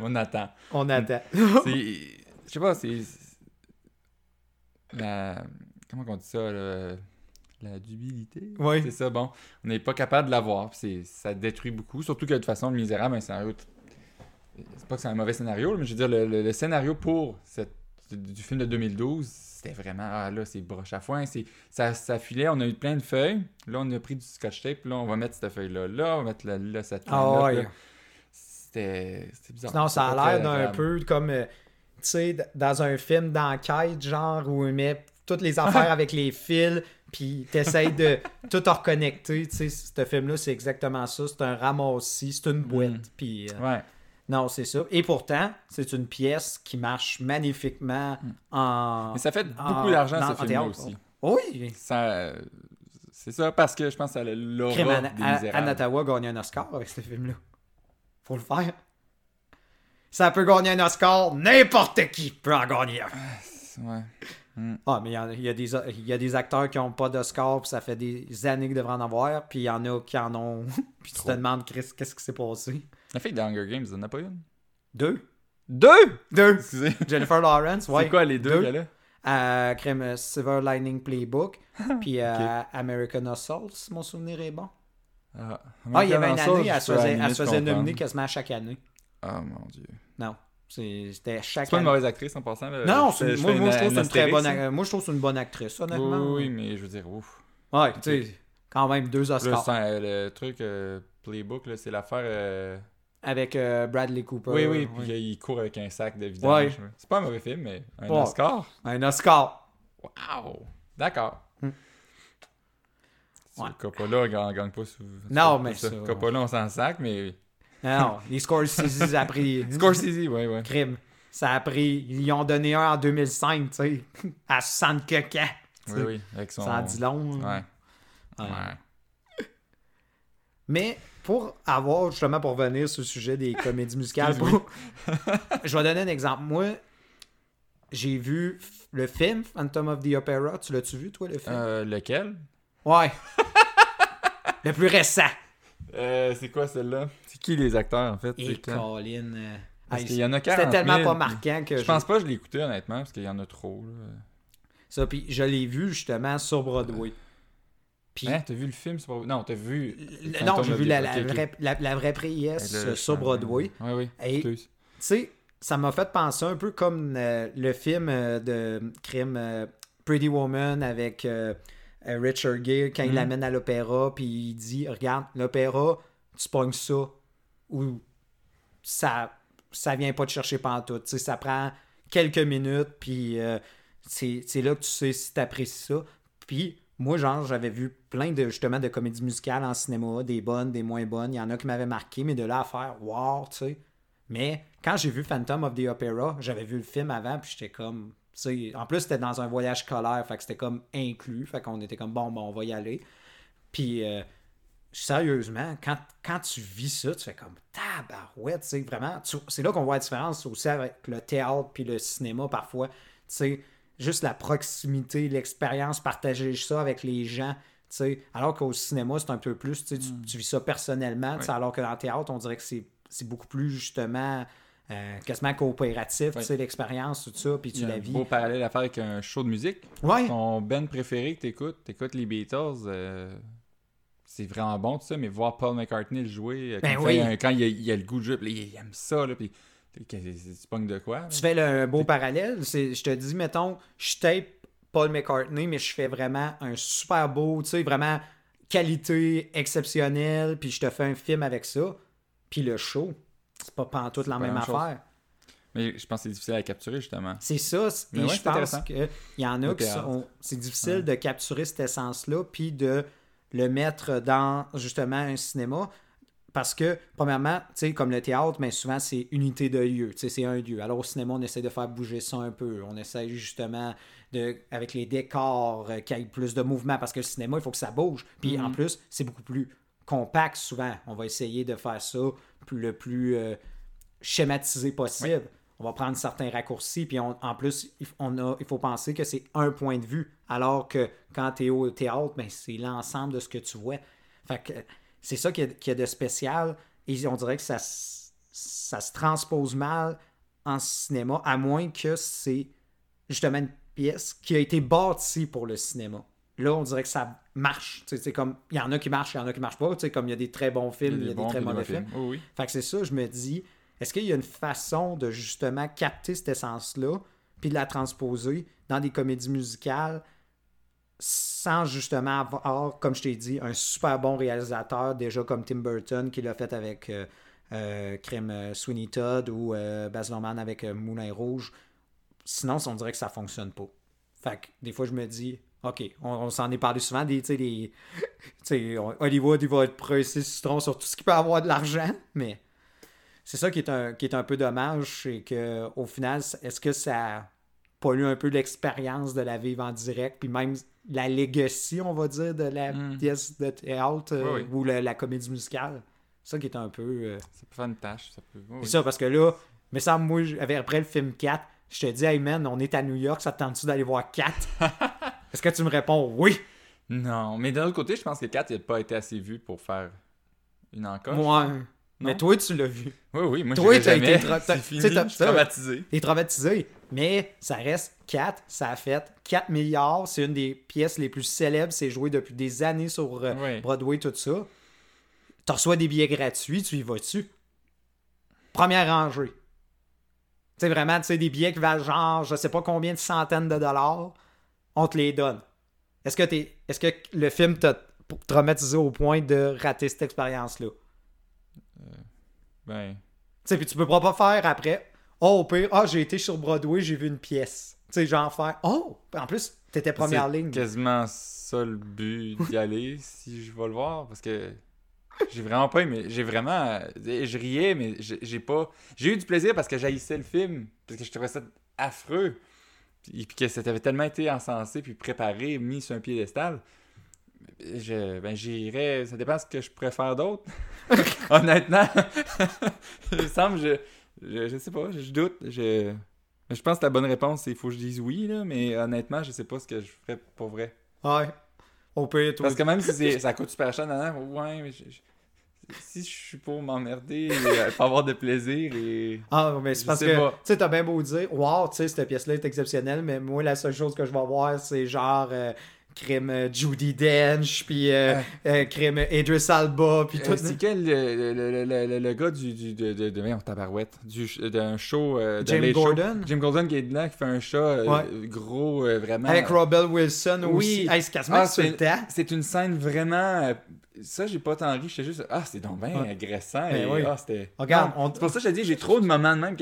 On attend. On attend. C'est. Je sais pas, c'est. La. Comment on dit ça? La dubilité? Oui. C'est ça, bon. On n'est pas capable de l'avoir. Ça détruit beaucoup. Surtout que de toute façon, Le Misérable, un scénario. C'est pas que c'est un mauvais scénario, mais je veux dire, le, le- le scénario pour cette, du film de 2012, c'était vraiment. Ah là, c'est broche à foin. c'est- Ça, ça filait, on a eu plein de feuilles. Là, on a pris du scotch tape. Là, on va mettre cette feuille-là. Là, on va mettre là, là cette Ah ligne-là, ouais. là. C'était bizarre. Non, ça a l'air d'un peu comme, euh, tu sais, dans un film d'enquête, genre, où il met toutes les affaires avec les fils, puis t'essayes de tout reconnecter. Tu sais, ce film-là, c'est exactement ça. C'est un ramassis, c'est une boîte. Mm. Puis, euh, Ouais. Non, c'est ça. Et pourtant, c'est une pièce qui marche magnifiquement en. Mm. Mais ça fait en- beaucoup d'argent, ce en film-là théâtre. aussi. Oui. Ça, c'est ça, parce que je pense que ça a l'aura Crème, des Anna- Anna- Misérables. Anatawa a gagné un Oscar avec ce film-là. Faut le faire. Ça peut gagner un Oscar, n'importe qui peut en gagner un. Ouais. Ah, mais il y, en y a des, il y a des acteurs qui n'ont pas d'Oscar, puis ça fait des années qu'ils devraient en avoir, puis il y en a qui en ont. puis tu te demandes, Chris, qu'est-ce qui s'est passé? La fille de Hunger Games, il n'y en a pas une? Deux? Deux! Deux! Excusez. Jennifer Lawrence, ouais. C'est quoi les deux, Deux. qu'elle a? Euh, crème euh, Silver Lining Playbook, puis euh, American Assault, si mon souvenir est bon. Ah, Ah, il y avait une American année, elle se à faisait, elle faisait nominer quasiment chaque année. Ah, mon Dieu. Non, c'est- c'était chaque C'est pas une mauvaise actrice en passant. Là? Non, Je moi, je trouve c'est une très bonne, moi, je trouve que c'est une bonne actrice, hein. honnêtement. Oui, oui, mais je veux dire, ouf. Ouais, tu sais, quand même deux Oscars. euh, le truc euh, Playbook, là, c'est l'affaire. Avec euh, Bradley Cooper. Oui, oui, puis ouais. il court avec un sac de vidange. Ouais. C'est pas un mauvais film, mais un Ouais. Oscar. Un Oscar. Wow! D'accord. Hmm. Ouais. Coppola gagne, gagne pas sous. Non, mais ça. ça- Coppola, on s'en sac, mais. Non, non, les Scorsese a pris. Scorsese, ouais, ouais. Crime. Ça a pris. Ils y ont donné un en 2005, tu sais. À 60 coquins. Oui, oui, avec son. Ça en dit long. Ouais. Ouais. Ouais. Mais pour avoir, justement, pour revenir sur le sujet des comédies musicales, pour- je vais donner un exemple. Moi, j'ai vu le film Phantom of the Opera. Tu l'as-tu vu, toi, le film? Euh, lequel? Ouais. le plus récent. euh, C'est quoi celle-là? C'est qui les acteurs en fait? Et C'est quand? Colin. euh, Parce qu'il y en a 40 C'était tellement 000, pas marquant que Je je- pense pas que je l'ai écouté honnêtement, parce qu'il y en a trop. Là. Ça, puis je l'ai vu justement sur Broadway. Puis, Hein, t'as vu le film sur... Non, t'as vu. le- non, j'ai vu la, vraie, la, la vraie pièce Le- euh, sur Broadway. Oui, oui. Et-. Tu sais, ça m'a fait penser un peu comme euh, le film euh, de crime euh, Pretty Woman avec Richard Gere quand il Mhm. l'amène à l'opéra, puis il dit Regarde, l'opéra, tu pognes ça, ou ça, ça vient pas te chercher pantoute. Tu sais, ça prend quelques minutes, puis euh, c'est c'est là que tu sais si t'apprécies ça. Puis moi, genre, j'avais vu plein de justement de comédies musicales en cinéma, des bonnes, des moins bonnes. Il y en a qui m'avaient marqué, mais de là à faire wow, tu sais. Mais quand j'ai vu Phantom of the Opera, j'avais vu le film avant, puis j'étais comme. En plus, c'était dans un voyage scolaire, fait que c'était comme inclus. Fait qu'on était comme bon, bon, on va y aller. Puis euh, sérieusement, quand, quand tu vis ça, tu fais comme tabarouette, tu sais, vraiment. C'est là qu'on voit la différence aussi avec le théâtre puis le cinéma parfois. Tu sais, juste la proximité, l'expérience, partager ça avec les gens. alors qu'au cinéma, c'est un peu plus, tu, sais, tu, vis ça personnellement, Ouais. alors que dans le théâtre, on dirait que c'est beaucoup plus justement euh, quasiment coopératif, Ouais. tu sais, l'expérience, tout ça, puis Il tu y a la un vis. beau parallèle à faire avec un show de musique. Ouais, Ton band préféré que t'écoutes, t'écoutes les Beatles, euh, c'est vraiment bon tout ça, mais voir Paul McCartney le jouer, euh, quand, Ben oui. quand il, a, il a le goût de jouer, puis là, il aime ça, là, puis tu pognes de quoi? tu fais le, un beau parallèle. C'est, je te dis, mettons, je tape Paul McCartney, mais je fais vraiment un super beau, tu sais, vraiment qualité exceptionnelle, puis je te fais un film avec ça. Puis le show, c'est pas pantoute la pas même affaire. Mais je pense que c'est difficile à capturer, justement. C'est ça. Et ouais, je c'est pense qu'il y en a Le qui sont. C'est difficile Ouais. de capturer cette essence-là, puis de le mettre dans justement un cinéma. Parce que, premièrement, tu sais, comme le théâtre, mais souvent, c'est unité de lieu. Tu sais, c'est un lieu. Alors, au cinéma, on essaie de faire bouger ça un peu. On essaie justement, de, avec les décors, euh, qu'il y ait plus de mouvement. Parce que le cinéma, il faut que ça bouge. Puis, en plus, c'est beaucoup plus compact souvent. On va essayer de faire ça le plus euh, schématisé possible. On va prendre certains raccourcis. Puis, en plus, on a, il faut penser que c'est un point de vue. Alors que quand tu es au théâtre, ben, c'est l'ensemble de ce que tu vois. Fait que c'est ça qu'il y, a de spécial. Et on dirait que ça, ça se transpose mal en cinéma, à moins que c'est justement une pièce qui a été bâtie pour le cinéma. Là, on dirait que ça marche. C'est comme il y en a qui marchent, il y en a qui marchent pas. Comme il y a des très bons films, il y a des, très mauvais films. Fait que c'est ça, je me dis, est-ce qu'il y a une façon de justement capter cette essence-là, puis de la transposer dans des comédies musicales sans justement avoir, comme je t'ai dit, un super bon réalisateur, déjà comme Tim Burton, qui l'a fait avec euh, euh, Crème euh, Sweeney Todd ou Baz Luhrmann avec Moulin Rouge. Sinon, on dirait que ça fonctionne pas. Fait que des fois, je me dis, OK, on, s'en est parlé souvent, des, des Hollywood, il va être pressé citron sur tout ce qui peut avoir de l'argent, mais c'est ça qui est, un, qui est un peu dommage, c'est qu'au final, est-ce que ça pollue un peu l'expérience de la vivre en direct, puis même la legacy, on va dire, de la hmm. pièce de théâtre euh, ou la, comédie musicale. Ça qui est un peu. Euh, ça peut faire une tâche. Ça peut... c'est ça, parce que là, mais ça, moi, après le film 4, je te dis, hey man, on est à New York, ça te tente-tu d'aller voir 4 Est-ce que tu me réponds oui? Non, mais d'un autre côté, je pense que 4 n'a pas été assez vu pour faire une encoche. Ouais. Mais toi, tu l'as vu. Oui, oui, moi, toi, t'as été traumatisé. T'es traumatisé. Mais ça reste 4, ça a fait 4 milliards. C'est une des pièces les plus célèbres. C'est joué depuis des années sur euh, Broadway, tout ça. Tu reçois des billets gratuits, tu y vas-tu? Première rangée. Tu sais, vraiment, tu sais, des billets qui valent genre, je sais pas combien de centaines de dollars, on te les donne. Est-ce que, es, est-ce que le film t'a traumatisé au point de rater cette expérience-là? Ben. Tu sais, puis tu peux pas faire après. Oh, au pire, ah, j'ai été sur Broadway, j'ai vu une pièce. Tu sais, genre faire. Oh! En plus, t'étais première ligne. quasiment ça le but d'y aller, si je vais le voir, parce que j'ai vraiment pas aimé. J'ai vraiment. Je riais, mais j'ai pas. J'ai eu du plaisir parce que j'haïssais le film, parce que je trouvais ça affreux. Puis, puis que ça avait tellement été encensé, puis préparé, mis sur un piédestal je, ben, j'irais. Ça dépend ce que je préfère d'autre. Honnêtement, il semble, je, je, je, sais pas, je, doute. Je, je pense que la bonne réponse, c'est il faut que je dise oui, là, mais honnêtement, je sais pas ce que je ferais pour vrai. Ouais. On peut être. Parce que même si ça coûte super cher, ouais, mais si je suis pour m'emmerder et pas avoir de plaisir et ah mais c'est parce que tu sais t'as bien beau dire wow tu sais cette pièce là est exceptionnelle mais moi la seule chose que je vais voir c'est genre euh, crime euh, Judy Dench, puis euh, euh, crime Idris Alba, puis tout. C'est quel le, le, le, le, gars du, du de, de, de, tabarouette, d'un show de Jim Gordon? Jim Gordon qui est là, qui fait un show gros, vraiment. Avec Robert Wilson aussi. Oui. c'est ah, C'est une scène vraiment... Ça, j'ai pas tant ri, j'étais juste... Ah, c'est donc bien agressant. Ben et, ah, c'était... Regarde, C'est pour ça que je te dis, j'ai trop de moments de même,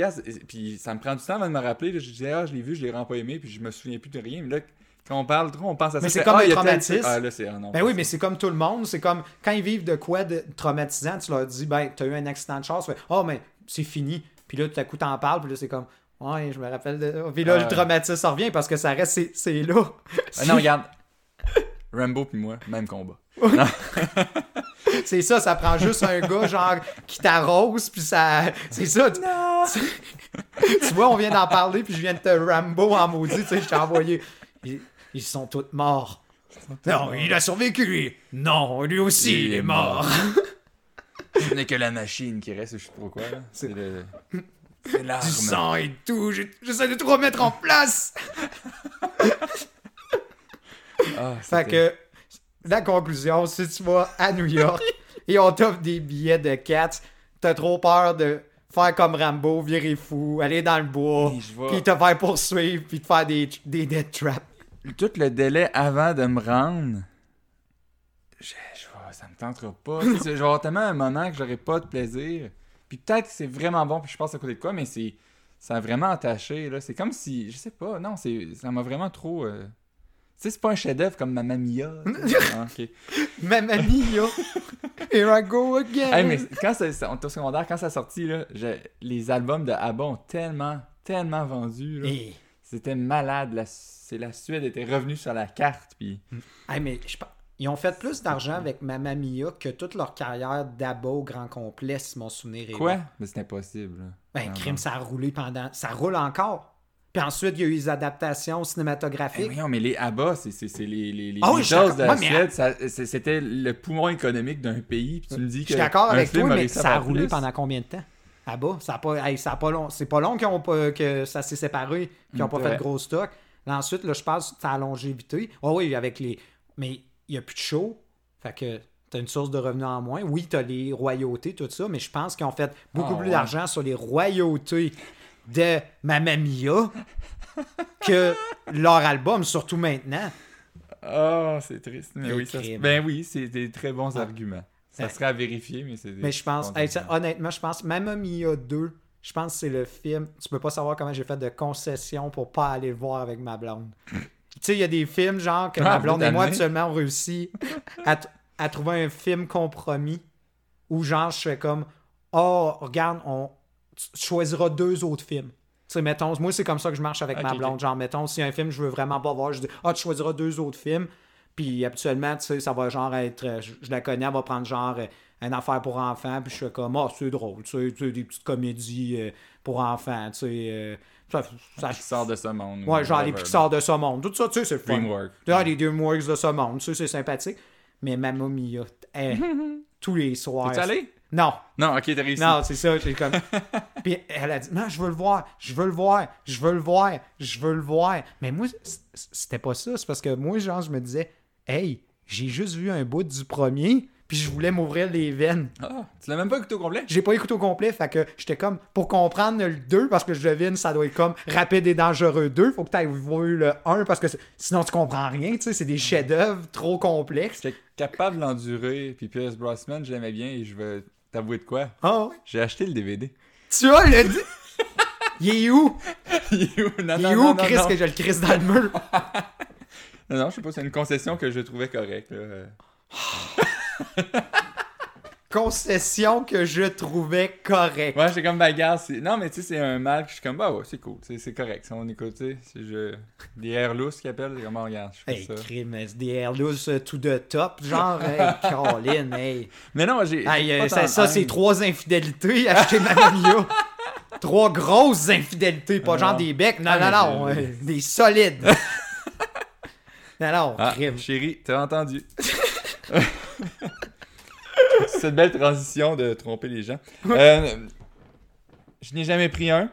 puis ça me prend du temps avant de me rappeler. je disais, ah, je l'ai vu, je l'ai vraiment pas aimé, puis je me souviens plus de rien. Mais là, quand on parle trop, on pense à ça. Mais c'est comme ah, un traumatisme. Ah, là, ah, Ben oui, mais c'est comme tout le monde. C'est comme quand ils vivent de quoi de traumatisant, tu leur dis, ben, t'as eu un accident de char, tu fais, oh, mais c'est fini. Puis là, tout à coup, t'en parles, puis là, c'est comme, ouais, je me rappelle de. Puis là, le traumatisme revient parce que ça reste, c'est là. Ah, non, regarde. Rambo puis moi, même combat. c'est ça, ça prend juste un gars genre qui t'arrose puis ça c'est ça. Tu... tu vois, on vient d'en parler puis je viens de te Rambo en maudit, tu sais, je t'ai envoyé ils sont tous morts. Non, il a survécu, Non, lui aussi, il, est mort. Ce n'est que la machine qui reste, je sais pas pourquoi. C'est le... l'arme. Du sang et tout, j'essaie de tout remettre en place. ah, fait que, la conclusion, si tu vas à New York et on t'offre des billets de cats, t'as trop peur de faire comme Rambo, virer fou, aller dans le bois, puis te faire poursuivre, puis te faire des, des death traps tout le délai avant de me rendre, je, ça me tentera pas. je vais avoir tellement un moment que j'aurai pas de plaisir. Puis peut-être que c'est vraiment bon, puis je pense à côté de quoi, mais c'est ça a vraiment attaché. là C'est comme si, je sais pas, non, c'est ça m'a vraiment trop. Euh, sais, c'est pas un chef-d'œuvre comme Mamma Mia. tu. Ah. Mamma! Here I go again! Hey, mais quand ça, on était au secondaire, quand ça a sorti, là, je- les albums de ABBA ont tellement, tellement vendu. là. Et- C'était malade. La, c'est la Suède était revenue sur la carte. Puis... Hey, mais je Ils ont fait plus d'argent avec Mamma Mia que toute leur carrière au grand complet, si mon souvenir est Quoi? Mais c'est impossible. là. Ben, crime, ça a roulé pendant. Ça roule encore. Puis ensuite, il y a eu les adaptations Eh cinématographiques. voyons, mais les ABBA, c'est, c'est, c'est les, les, les Ah je suis Beatles de la mais- Suède. ça- c'était le poumon économique d'un pays. Puis tu me dis Je que. suis d'accord avec toi, mais ça a roulé plus. pendant combien de temps? Abba, ça a pas, hey, ça a pas long. C'est pas long ont que ça s'est séparé, qu'ils n'ont pas Mm, fait de gros stock. Là, ensuite, là, je pense que ça a longévité. Oh oui, avec les. Mais il n'y a plus de show. Fait que t'as une source de revenus en moins. Oui, t'as les royautés, tout ça, mais je pense qu'ils ont fait beaucoup Ah, plus ouais. d'argent sur les royautés de Mamma Mia que leur album, surtout maintenant. Ah, c'est triste. Mais oui, ça, ben oui, c'est des très bons Ah. arguments. Ça serait à vérifier, mais c'est Mais je pense, hey, ça- honnêtement, je pense, Mamma Mia 2, je pense que c'est le film. Tu peux pas savoir comment j'ai fait de concessions pour pas aller le voir avec ma blonde. tu sais, il y a des films genre que Ah, ma blonde et moi, actuellement, on réussi à, à trouver un film compromis où genre je fais comme Oh, regarde, on tu choisiras deux autres films. Tu sais, mettons, moi, c'est comme ça que je marche avec ma blonde. Genre, mettons, si un film je veux vraiment pas voir, je dis Ah, tu choisiras deux autres films. Puis habituellement, tu sais, ça va genre être. euh, Je, je la connais, elle va prendre genre euh, une affaire pour enfants. Puis je fais comme Ah, c'est drôle. Tu sais, tu sais, des petites comédies euh, pour enfants. Tu sais. euh, ça, ça- Pixar de ce monde. ouais, ou genre les Pixar de ce monde. Tout ça, tu sais, c'est fun. Dreamworks. Ah, les Dreamworks de ce monde. Tu sais, c'est sympathique. Mais Mamma Mia, eh, tous les soirs. Es-tu allé? Non, Non, ok, t'as réussi. non, c'est ça, j'ai comme. Puis elle a dit Non, je veux le voir, je veux le voir, je veux le voir, je veux le voir. Mais moi, c'était pas ça. C'est parce que moi, genre, je me disais Hey, j'ai juste vu un bout du premier, puis je voulais m'ouvrir les veines. Ah, tu l'as même pas écouté au complet? J'ai pas écouté au complet, fait que j'étais comme, pour comprendre le 2, parce que je devine, ça doit être comme Rapide et Dangereux 2, faut que tu vu le 1, parce que sinon tu comprends rien, tu sais, c'est des chefs-d'œuvre trop complexes. J'étais capable de l'endurer, puis Pierce Brosnan, je l'aimais bien, et je vais t'avouer de quoi? Ah ouais? J'ai acheté le DVD. Tu as le. Il est où? Il est où? Non, Il est où, non, Chris, que je le crisse dans le mur? Non, non, je sais pas, c'est une concession que je trouvais correcte. Concession que je trouvais correcte. Ouais, j'étais comme bagarre. c'est- Non, mais tu sais, c'est un mal que je suis comme, bah ouais, c'est cool, c'est c'est correct. Si on écoute, tu sais, c'est je... des airs lousses qui appellent, c'est comme, oh, regarde, je fais Hey, ça. crime, c'est des air loose euh, tout de top, genre, hey, Colin, hey. Mais non, j'ai. Hey, euh, ça, ça, c'est trois infidélités acheter Mamma Mia. trois grosses infidélités, pas Ah genre des becs, non, Ah, non, non, je- euh, des solides. non, Ah, crime. chérie, t'as entendu. Cette belle transition de tromper les gens. Euh, je n'ai jamais pris un.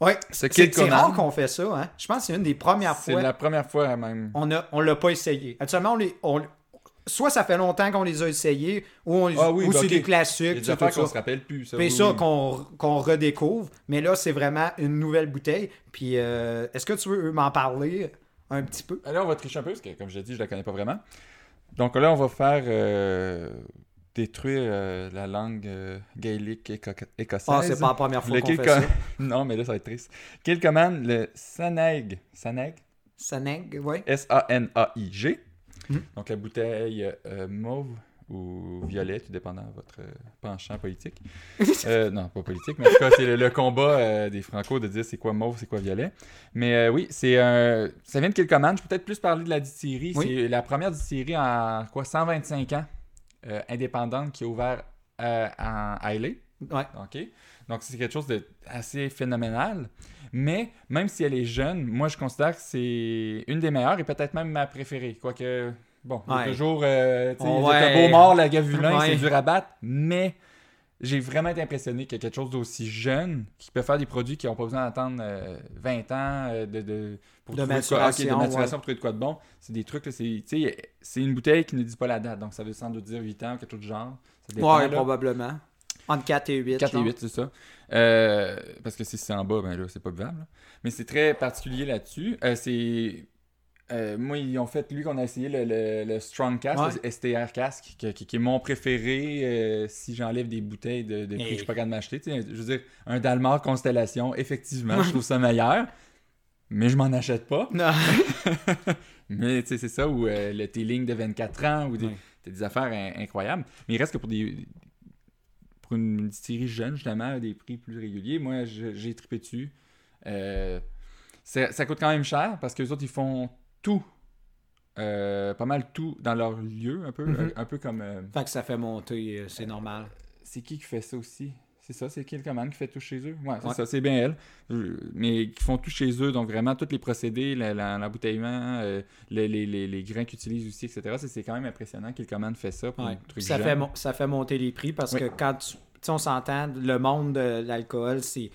Ouais, Ce c'est c'est Conan. rare qu'on fait ça, hein. Je pense que c'est une des premières C'est fois. la première fois même. On a, on l'a pas essayé. Actuellement, on les, on- soit ça fait longtemps qu'on les a essayés, ou, on Ah oui, ou bah, c'est des Il y classiques, a des qu'on ça. se rappelle plus. Ça, oui, ça oui. qu'on qu'on redécouvre. Mais là, c'est vraiment une nouvelle bouteille. Puis euh, est-ce que tu veux m'en parler? Un petit peu? Alors, on va tricher un peu, parce que, comme je l'ai dit, je la connais pas vraiment. Donc là, on va faire euh, détruire euh, la langue euh, gaélique éco- écossaise. Ah, c'est pas la première fois qu'on fait ça. Non, mais là, ça va être triste. Kill Command, le Saneg. Saneg? Saneg, ouais. S-A-N-A-I-G. Donc la bouteille mauve ou violet, tout dépendant de votre euh, penchant politique. Euh, non, pas politique, mais en tout cas, c'est le, le combat euh, des Franco de dire c'est quoi mauve, c'est quoi violet. Mais euh, oui, c'est un. Ça vient de Kill Command. Je peux peut-être plus parler de la distillerie. Oui. C'est la première distillerie en quoi 125 ans indépendante qui a ouvert euh, en Hailey. Ouais. OK? Donc, c'est quelque chose d'assez phénoménal. Mais même si elle est jeune, moi, je considère que c'est une des meilleures et peut-être même ma préférée. Quoique, bon, il y a Ouais. toujours, euh, tu sais, ouais. beau mort, la gavulin, Ouais. c'est dur à battre. Mais j'ai vraiment été impressionné qu'il y a quelque chose d'aussi jeune qui peut faire des produits qui n'ont pas besoin d'attendre euh, 20 ans euh, de, de, pour De trouver quoi- ok, de maturation, maturation pour trouver de quoi de bon. C'est des trucs, c'est une bouteille qui ne dit pas la date. Donc, ça veut sans doute dire 8 ans, quelque chose du genre. Ça dépend, Ouais, là. probablement. Entre 4 et 8. 4 et genre. 8, c'est ça. Euh, parce que si c'est en bas, ben là, c'est pas buvable. là. Mais c'est très particulier là-dessus. Euh, c'est. Euh, moi, ils ont fait, lui, qu'on a essayé le, le, le Strong Ouais. le STR Cask, qui, qui- qui est mon préféré euh, si j'enlève des bouteilles de, de prix Et- que je suis pas capable de m'acheter. Tu sais, Je veux dire, un Dalmar Constellation, effectivement, je trouve ça meilleur. mais je m'en achète pas. Non. Mais tu sais, c'est ça, ou euh, le T-Link de 24 ans, ou des, Ouais. t'as des affaires in- incroyables. Mais il reste que pour des pour une distillerie jeune, justement, à des prix plus réguliers, moi, j'ai trippé dessus. Euh, ça, ça coûte quand même cher parce que les autres, ils font tout. euh, pas mal tout dans leur lieu, un peu, Mhm. un, un peu comme. euh, Fait que ça fait monter, euh, c'est normal. c'est qui qui fait ça aussi? C'est ça, c'est qui le commande qui fait tout chez eux? Ouais, c'est Ouais. ça, c'est bien elle. Mais qui font tout chez eux, donc vraiment tous les procédés, l'embouteillement, euh, les, les, les, les grains qu'ils utilisent aussi, etc. C'est- quand même impressionnant que le commande fait ça pour Ouais. truc ça, fait, ça fait monter les prix parce Oui. que quand tu. On s'entend, le monde de l'alcool, c'est.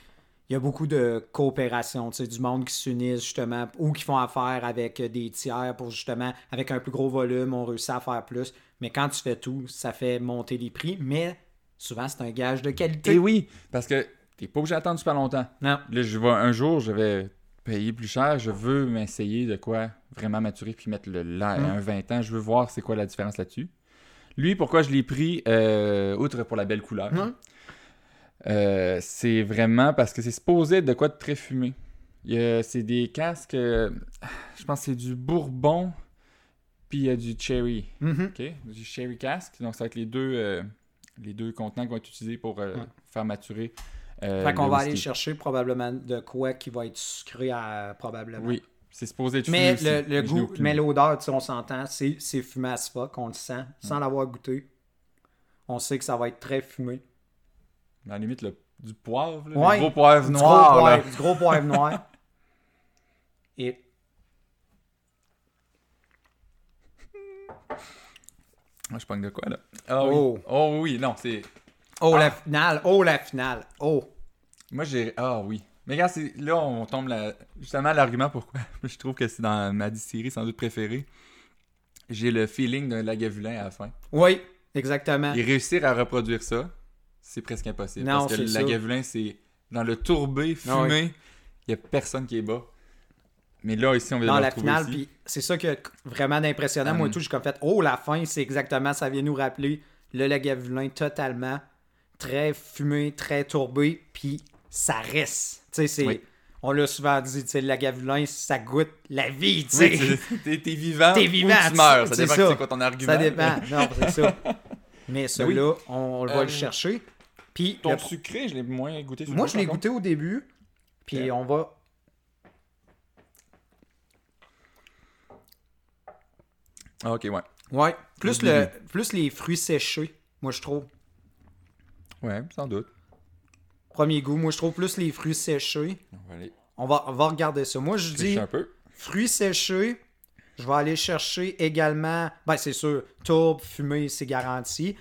Il y a beaucoup de coopération, tu sais, du monde qui s'unissent justement ou qui font affaire avec des tiers pour justement, avec un plus gros volume, on réussit à faire plus. Mais quand tu fais tout, ça fait monter les prix. Mais souvent, c'est un gage de qualité. Et oui, parce que t'es pas obligé d'attendre super longtemps. Non. Là, je vais un jour, je vais payer plus cher, je veux m'essayer de quoi vraiment maturer puis mettre le là, Mm. un 20 ans, je veux voir c'est quoi la différence là-dessus. Lui, pourquoi je l'ai pris, euh, outre pour la belle couleur, Mm. Euh, c'est vraiment parce que c'est supposé être de quoi de très fumé. C'est des casques, euh, je pense que c'est du bourbon, puis il y a du cherry. Mhm. OK? Du sherry cask. Donc, ça va être les deux, euh, les deux contenants qui vont être utilisés pour euh, faire maturer. Fait qu'on va aller chercher probablement de quoi qui va être sucré à, probablement. Oui, c'est supposé être Mais fumé le, aussi, le goût, mais l'odeur, on s'entend, c'est, fumé as fuck, on le sent, sans l'avoir goûté. On sait que ça va être très fumé. À la limite, le- du poivre, là, Ouais, le gros poivre Du noir. gros poivre, du gros poivre noir. Et Moi, je pogne de quoi, là? Ah oui. Oh. Oh oui, non, c'est... oh Ah. la finale, oh la finale, oh. Moi, j'ai... Ah oui. Mais regarde, c'est- là, on tombe là... justement l'argument pourquoi je trouve que c'est dans ma distillerie sans doute préférée. J'ai le feeling d'un lagavulin à la fin. Oui, exactement. Et réussir à reproduire ça, c'est presque impossible. Non, parce que ça. lagavulin, c'est dans le tourbé, fumé, Ah il oui. y a personne qui est bas. Mais là, ici, on vient Dans la finale, puis c'est ça qui est vraiment d'impressionnant. Moi, Hum. tout, j'ai comme fait, oh, la fin, c'est exactement, ça vient nous rappeler le Lagavulin totalement très fumé, très tourbé, puis ça reste. Tu sais, c'est. Oui. On l'a souvent dit, tu sais, le Lagavulin, ça goûte la vie, tu Oui, sais. tu- t'es t'es vivant, T'es ou vivant, tu meurs. Ça dépend c'est quoi ton argument. Ça dépend. Non, c'est ça. Mais oui. celui-là, on, on va Euh, le chercher. Puis, Ton le- sucré, je l'ai moins goûté. moi, je l'ai goûté au début, puis on va. Ah, ok, ouais. Ouais. Plus, le, plus les fruits séchés, moi, je trouve. Ouais, sans doute. Premier goût, moi, je trouve plus les fruits séchés. On va aller On va, on va regarder ça. Moi, je dis tricher un peu. fruits séchés. Je vais aller chercher également. Ben, c'est sûr, tourbe, fumée, c'est garanti.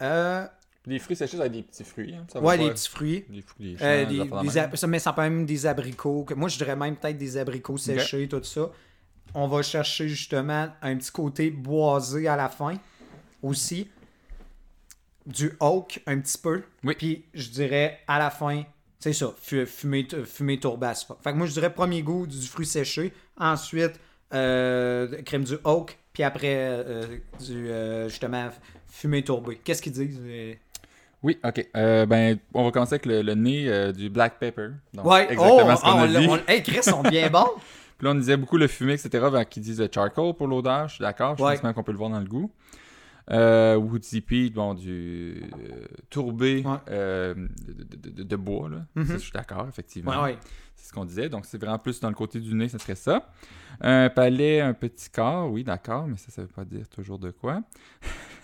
Euh, Les fruits séchés, ça va être des petits fruits. hein. Ça va ouais, les petits fruits. Des fruits, des Euh, champs, des- des des ab- mais ça peut même des abricots. que- Moi, je dirais même peut-être des abricots séchés, tout ça. On va chercher justement un petit côté boisé à la fin aussi. Du oak un petit peu. Oui. Puis je dirais à la fin, c'est ça, fu- fumée, fumée tourbasse. Fait que moi, je dirais premier goût du fruit séché. Ensuite, euh, crème du oak. Puis après, euh, du euh, justement fumée tourbée. Qu'est-ce qu'ils disent euh? Oui, ok. Euh, ben, on va commencer avec le, le nez euh, du black pepper. Donc, Ouais, exactement oh, ce qu'on a on l'a- dit. on- Hey, Chris, sont bien bons. Puis là, on disait beaucoup le fumé, etc. Ben, qui disent le charcoal pour l'odeur. Je suis d'accord. Je Ouais. pense même qu'on peut le voir dans le goût. Euh, Woodsy Peat, bon, du euh, tourbé Ouais. euh, de, de- de- de bois. Là. Mhm. Ça, je suis d'accord, effectivement. Ouais. C'est ce qu'on disait. Donc, c'est vraiment plus dans le côté du nez, ce serait ça. Un palais, un petit corps, oui, d'accord, mais ça, ça veut pas dire toujours de quoi.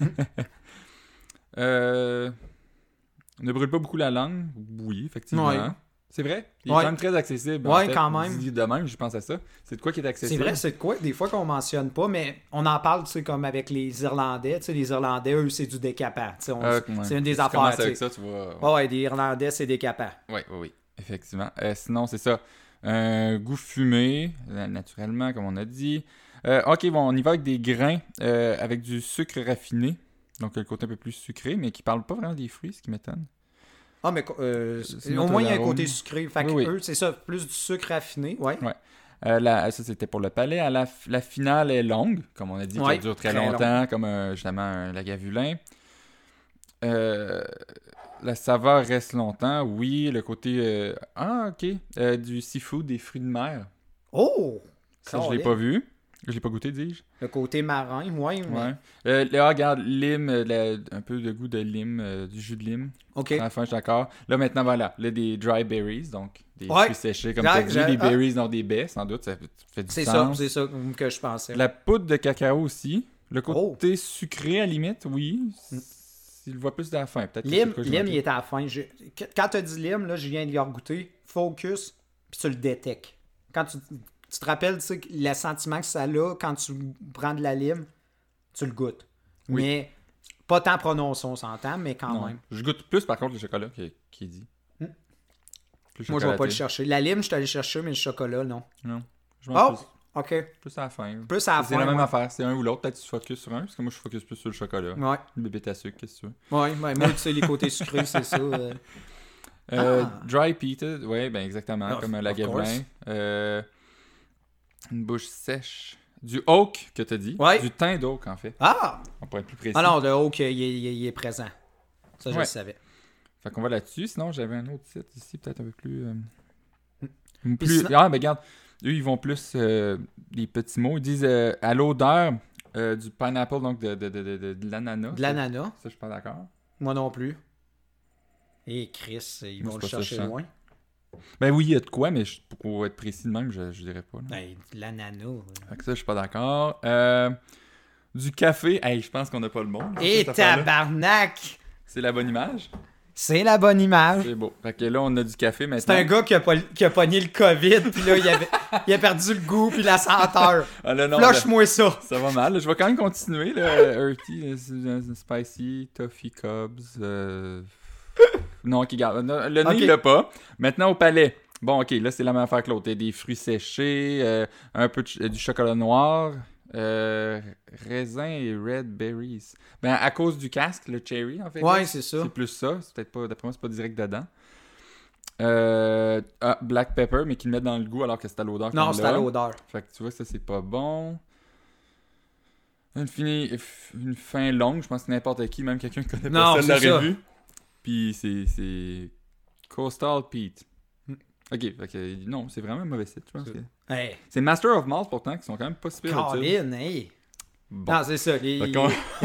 euh, ne brûle pas beaucoup la langue. Oui, effectivement. Ouais. C'est vrai? Il est quand même très accessible. Fait. quand même. Dit de même, je pense à ça. C'est de quoi qui est C'est accessible. vrai, c'est de quoi, des fois qu'on mentionne pas, mais on en parle, tu sais, comme avec les Irlandais. Tu sais, les Irlandais, eux, c'est du décapant. Tu sais, on- Euh, ouais. C'est une des tu affaires. avec ça, tu vois. Ah ouais, des Irlandais, c'est décapant. Oui, oui, oui. Effectivement. Euh, sinon, c'est ça. Un goût fumé, euh, naturellement, comme on a dit. Euh, ok, bon, on y va avec des grains, euh, avec du sucre raffiné. Donc, le côté un peu plus sucré, mais qui parle pas vraiment des fruits, ce qui m'étonne. Ah, mais euh, au moins, il y a un côté sucré. Fait que Oui, oui. eux, c'est ça, plus du sucre raffiné. Ouais. Euh, la- ça, c'était pour le palais. À la, finale est longue, comme on a dit, Ouais, qui dure très, très longtemps, comme justement un lagavulin. Euh, la saveur reste longtemps, oui. Le côté. euh, ah, ok. Euh, du seafood, des fruits de mer. Oh! Ça, je l'ai pas vu. Je l'ai pas goûté, dis-je. Le côté marin, ouais. Mais... Ouais. Euh, là, regarde, lime, la- un peu de goût de lime, du jus de lime. Ok. À la fin, je suis d'accord. Là, maintenant, voilà. Là, des dry berries, donc des Ouais. fruits séchés, comme tu dit. j'ai- Des ah. berries dans des baies, sans doute. Ça fait, du C'est ça, sens. c'est ça que je pensais. La poudre de cacao aussi. Le Oh. côté sucré, à la limite, oui. S'il le voit plus de la fin, peut-être. manqué. il est à la fin. Je- Quand tu as dit lime, là, je viens de y goûter. Focus, puis tu le détectes. Quand tu, tu te rappelles, tu sais, le sentiment que ça a quand tu prends de la lime, tu le goûtes. Oui. Mais pas tant prononcé, on s'entend, mais quand Non. même. Je goûte plus, par contre, le chocolat qui, dit. Hmm. Moi, je vais pas le chercher. La lime, je suis allé chercher, mais le chocolat, non. Non. Je Oh! OK. plus à la fin. Plus à la C'est fin. la même ouais. affaire. C'est un ou l'autre. Peut-être que tu focuses sur un, parce que moi, je focus plus sur le chocolat. Ouais. Le bébé à sucre, qu'est-ce que tu veux? Ouais, ouais, moi, tu sais, les côtés sucrés, c'est ça. euh. Euh, Ah. Dry peated, ouais, ben exactement, comme la Gavelin. Euh, une bouche sèche. Du oak que t'as dit. Ouais. Du thym d'oak, en fait. Ah! On pourrait être plus précis. Ah non, le haut, il, est- il présent. Ça, je Ouais. le savais. Fait qu'on va là-dessus. Sinon, j'avais un autre site ici, peut-être un peu plus. euh, plus... sinon- Ah, ben regarde. Eux, ils vont plus euh, des petits mots. Ils disent euh, à l'odeur euh, du pineapple, donc de, de, de, de, l'ananas. De l'ananas, Ça, je suis pas d'accord. moi non plus. Et Chris, ils vont le chercher loin. Ben oui, il y a de quoi, mais pour être précis de même, je, je dirais pas. Ben, de l'ananas. euh. Fait que ça, je suis pas d'accord. Euh, du café. Hey, je pense qu'on n'a pas le bon. Et affaire-là. tabarnak! C'est la bonne image. C'est la bonne image. C'est beau. Fait que là, on a du café C'est maintenant. un gars qui a, qui a pogné le COVID, puis là, il, avait, il a perdu le goût, puis la senteur. Ah, Flush-moi ça. ça va mal. Je vais quand même continuer. Là. Earthy, euh, euh, Spicy, Toffee Cubs. euh, Non, qui garde. Le nez, il l'a pas. Maintenant, au palais. Bon, ok, là, c'est la même affaire que l'autre. Il y a des fruits séchés, euh, un peu de ch- du chocolat noir, euh, raisin et red berries. Ben, à cause du casque, le cherry, en fait. Ouais, c'est ça. C'est plus ça. C'est peut-être pas, d'après moi, c'est pas direct dedans. Euh, ah, black pepper, mais qu'ils le mettent dans le goût alors que c'est à l'odeur. Non, c'est à l'odeur. Fait que tu vois, ça, c'est pas bon. Une, fin longue, je pense que n'importe qui, même quelqu'un qui connaît Non, pas ça, l'aurait vu. Puis c'est, c'est Coastal Pete. Hmm. Ok, fait que non, c'est vraiment un mauvais site, je pense. Que- Hey, C'est Master of Malt pourtant, qui sont quand même pas super. Colin, hey. Bon. Non, c'est ça. les- ils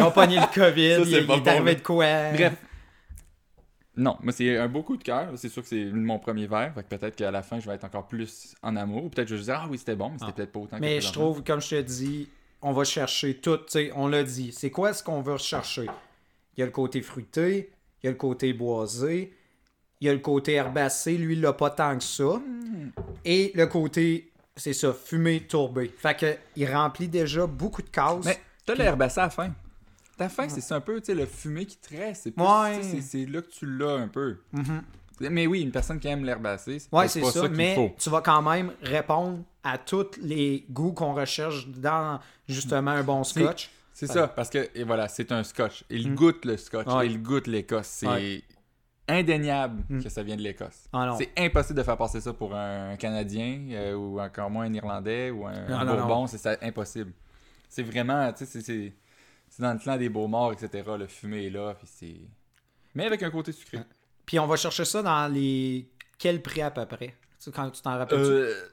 ont pogné le COVID, Ça, il, c'est il pas est arrivé de quoi? Bref. Non, mais c'est un beau coup de cœur. C'est sûr que c'est mon premier verre. Fait que peut-être qu'à la fin, je vais être encore plus en amour. Ou peut-être que je vais dire, ah oui, c'était bon, mais c'était Ah. peut-être pas autant que Mais je trouve, comme je te dis, on va chercher tout. On l'a dit. C'est quoi ce qu'on veut rechercher? Il y a le côté fruité, il y a le côté boisé, il y a le côté herbacé. Lui, il l'a pas tant que ça. Hmm. Et le côté, c'est ça, fumé, tourbé. Fait que il remplit déjà beaucoup de cases. Mais t'as l'herbacé à la fin. Ta fin, c'est ça un peu, tu sais, le fumé qui tresse. C'est Ouais. c'est- là que tu l'as un peu. Mhm. Mais oui, une personne qui aime l'herbacé, c'est Ouais, pas, ça, ça, qu'il mais faut. tu vas quand même répondre à tous les goûts qu'on recherche dans justement un bon scotch. C'est ça, parce que, et voilà, c'est un scotch. Il Mm. goûte le scotch, il goûte l'Écosse. C'est. Indéniable Mm. que ça vient de l'Écosse. Ah. C'est impossible de faire passer ça pour un Canadien, euh, ou encore moins un Irlandais, ou un, Non, un non, Bourbon, c'est impossible. C'est vraiment, tu sais, c'est- dans le clan des beaux morts, etc. Le fumé est là, puis c'est... Mais avec un côté sucré. Puis on va chercher ça dans les. Quel prix à peu près? Tu quand tu t'en rappelles? Euh...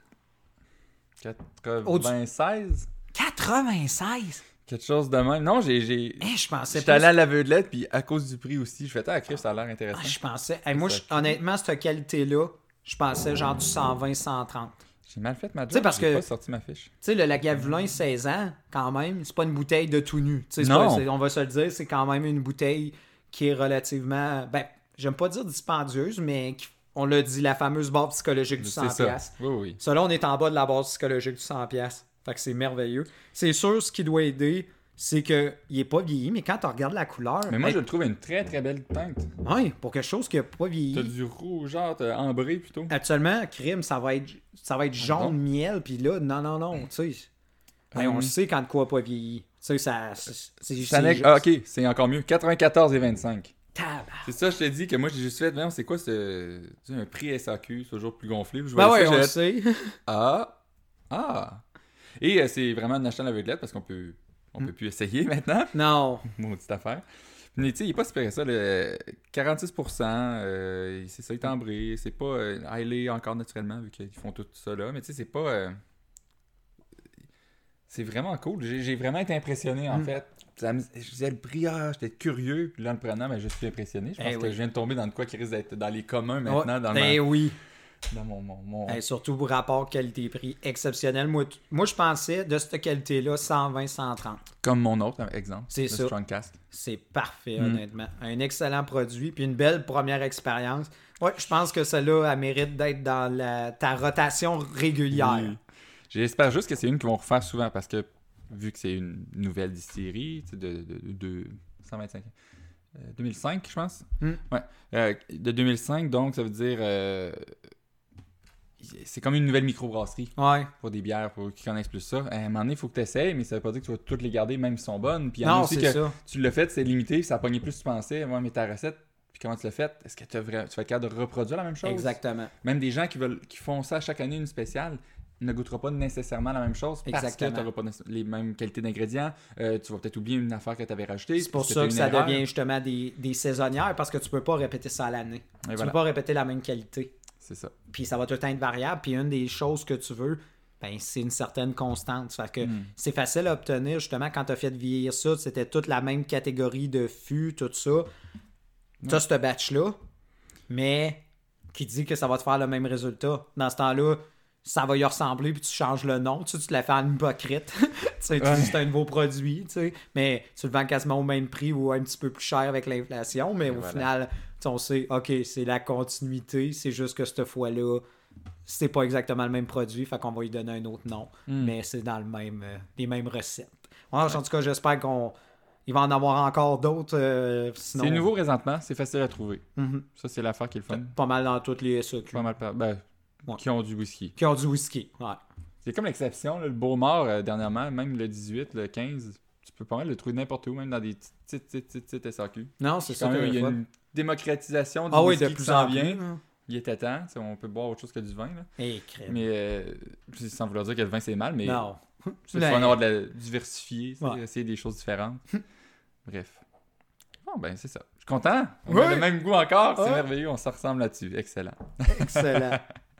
96? 96? Quelque chose de même. Non, j'ai. j'ai... Eh, je pensais J'étais allé à l'aveuglette, puis à cause du prix aussi, je fais ah, Chris, ça a l'air intéressant. Ah, je pensais. Moi, je- honnêtement, cette qualité-là, je pensais genre du 120, 130. Tu J'ai mal fait ma job. Tu parce j'ai que- pas sorti ma fiche. sais, le Lagavulin 16 ans, quand même, c'est pas une bouteille de tout nu. Tu sais, c'est Non. pas- c'est- on va se le dire, c'est quand même une bouteille qui est relativement. Ben, j'aime pas dire dispendieuse, mais qui- on l'a dit, la fameuse barre psychologique du 100$. C'est ça. Oui, oui. Là, on est en bas de la base psychologique du 100$. Fait que c'est merveilleux. C'est sûr, ce qui doit aider, c'est qu'il est pas vieilli, mais quand tu regardes la couleur. Mais moi, je le trouve une très très belle teinte. ouais, pour quelque chose qui n'a pas T'as vieilli. du rougeâtre euh, ambré plutôt. Actuellement, crime, ça va être, ça va être Ah jaune miel, puis là, non, non, non, tu sais. hey, on Hum. le sait quand de quoi pas vieilli. Tu sais, ça. C'est. n'est- c'est- Ah, ok, c'est encore mieux. 94 et 25. Tabarnak. C'est ça, je te dis que moi, j'ai juste fait, c'est quoi ce. tu sais, un prix SAQ, toujours plus gonflé. Je Ben ouais, ça, on le sait. Ah! Ah! Et euh, c'est vraiment une achat à l'aveuglette parce qu'on peut. On Hmm. peut plus essayer maintenant. non. Maudite affaire. Mais tu sais, il est pas super ça. Le 46%, euh, c'est ça, il est ambré. C'est pas euh, highly encore naturellement vu qu'ils font tout ça là. Mais tu sais, c'est pas. euh, C'est vraiment cool. J'ai j'ai vraiment été impressionné, en Mm. fait. Disais le prix, ah, j'étais curieux. Puis là, en le prenant, ben, je suis impressionné. Je pense Eh que oui. je viens de tomber dans de quoi qui risque d'être dans les communs maintenant, dans, ma- oui. Dans mon... mon, mon- Hey, surtout pour rapport qualité-prix exceptionnel. Moi, je pensais de cette qualité-là 120-130. Comme mon autre exemple. C'est le ça. Strongcast. C'est parfait, Mm. honnêtement. Un excellent produit, puis une belle première expérience. Ouais, je pense que celle-là, elle mérite d'être dans la- ta rotation régulière. Oui. J'espère juste que c'est une qu'ils vont refaire souvent parce que vu que c'est une nouvelle distillerie de, de, de- de 125 euh, 2005 je pense Hmm. ouais Euh, de 2005 donc ça veut dire euh, c'est comme une nouvelle microbrasserie Ouais. pour des bières pour qui connaissent plus ça à un moment donné il faut que tu essayes mais ça veut pas dire que tu vas toutes les garder même si elles sont bonnes puis il y en a Non, aussi c'est que ça. tu l'as fait c'est limité ça a pogné plus que tu pensais ouais mais ta recette puis comment tu l'as fait est-ce que vra- tu vas être capable de reproduire la même chose? Exactement. même des gens qui veulent qui font ça chaque année une spéciale ne goûtera pas nécessairement la même chose parce Exactement. que tu n'auras pas les mêmes qualités d'ingrédients. Euh, tu vas peut-être oublier une affaire que tu avais rajoutée. C'est pour ça que ça erreur. devient justement des, des saisonnières parce que tu peux pas répéter ça à l'année. Tu voilà, peux pas répéter la même qualité. C'est ça. Puis ça va tout le temps être variable. Puis une des choses que tu veux, ben, c'est une certaine constante. Fait que Hmm. c'est facile à obtenir justement quand tu as fait vieillir ça. C'était toute la même catégorie de fûts, tout ça. Tu as ce batch-là, mais qui dit que ça va te faire le même résultat. Dans ce temps-là, ça va y ressembler, puis tu changes le nom. Tu, sais, tu te la fais en hypocrite. tu sais, tu Ouais. dis que c'est un nouveau produit, tu sais, mais tu le vends quasiment au même prix ou un petit peu plus cher avec l'inflation. Mais Et au voilà. final, on sait, OK, c'est la continuité. C'est juste que cette fois-là, c'est pas exactement le même produit, fait qu'on va lui donner un autre nom. Hmm. Mais c'est dans le même, euh, les mêmes recettes. Ouais, En tout cas, j'espère qu'on il va en avoir encore d'autres. euh, sinon, C'est nouveau présentement, c'est facile à trouver. Mhm. Ça, c'est l'affaire qui est le fun. Pas mal dans toutes les SEQ. Pas mal. par- Ben, Ouais. qui ont du whisky. Qui ont du whisky. Ouais. C'est comme l'exception, le Beaumort, euh, dernièrement, même le 18, le 15, tu peux pas mal le trouver n'importe où, même dans des petites, petites, petites, SAQ. Non, c'est ça il y a une démocratisation du Ah oui, de qui plus s'en en plus. vient. Il était temps, on peut boire autre chose que du vin. Là. Eh, crème. Mais euh, sans vouloir dire que le vin c'est mal, mais Non. c'est fun d'avoir de la diversifier, Ouais. essayer des choses différentes. Bref. Bon, ben c'est ça. Je suis content. On Ouais. a le même goût encore. C'est Ouais. merveilleux. On se ressemble là-dessus. Excellent. Excellent.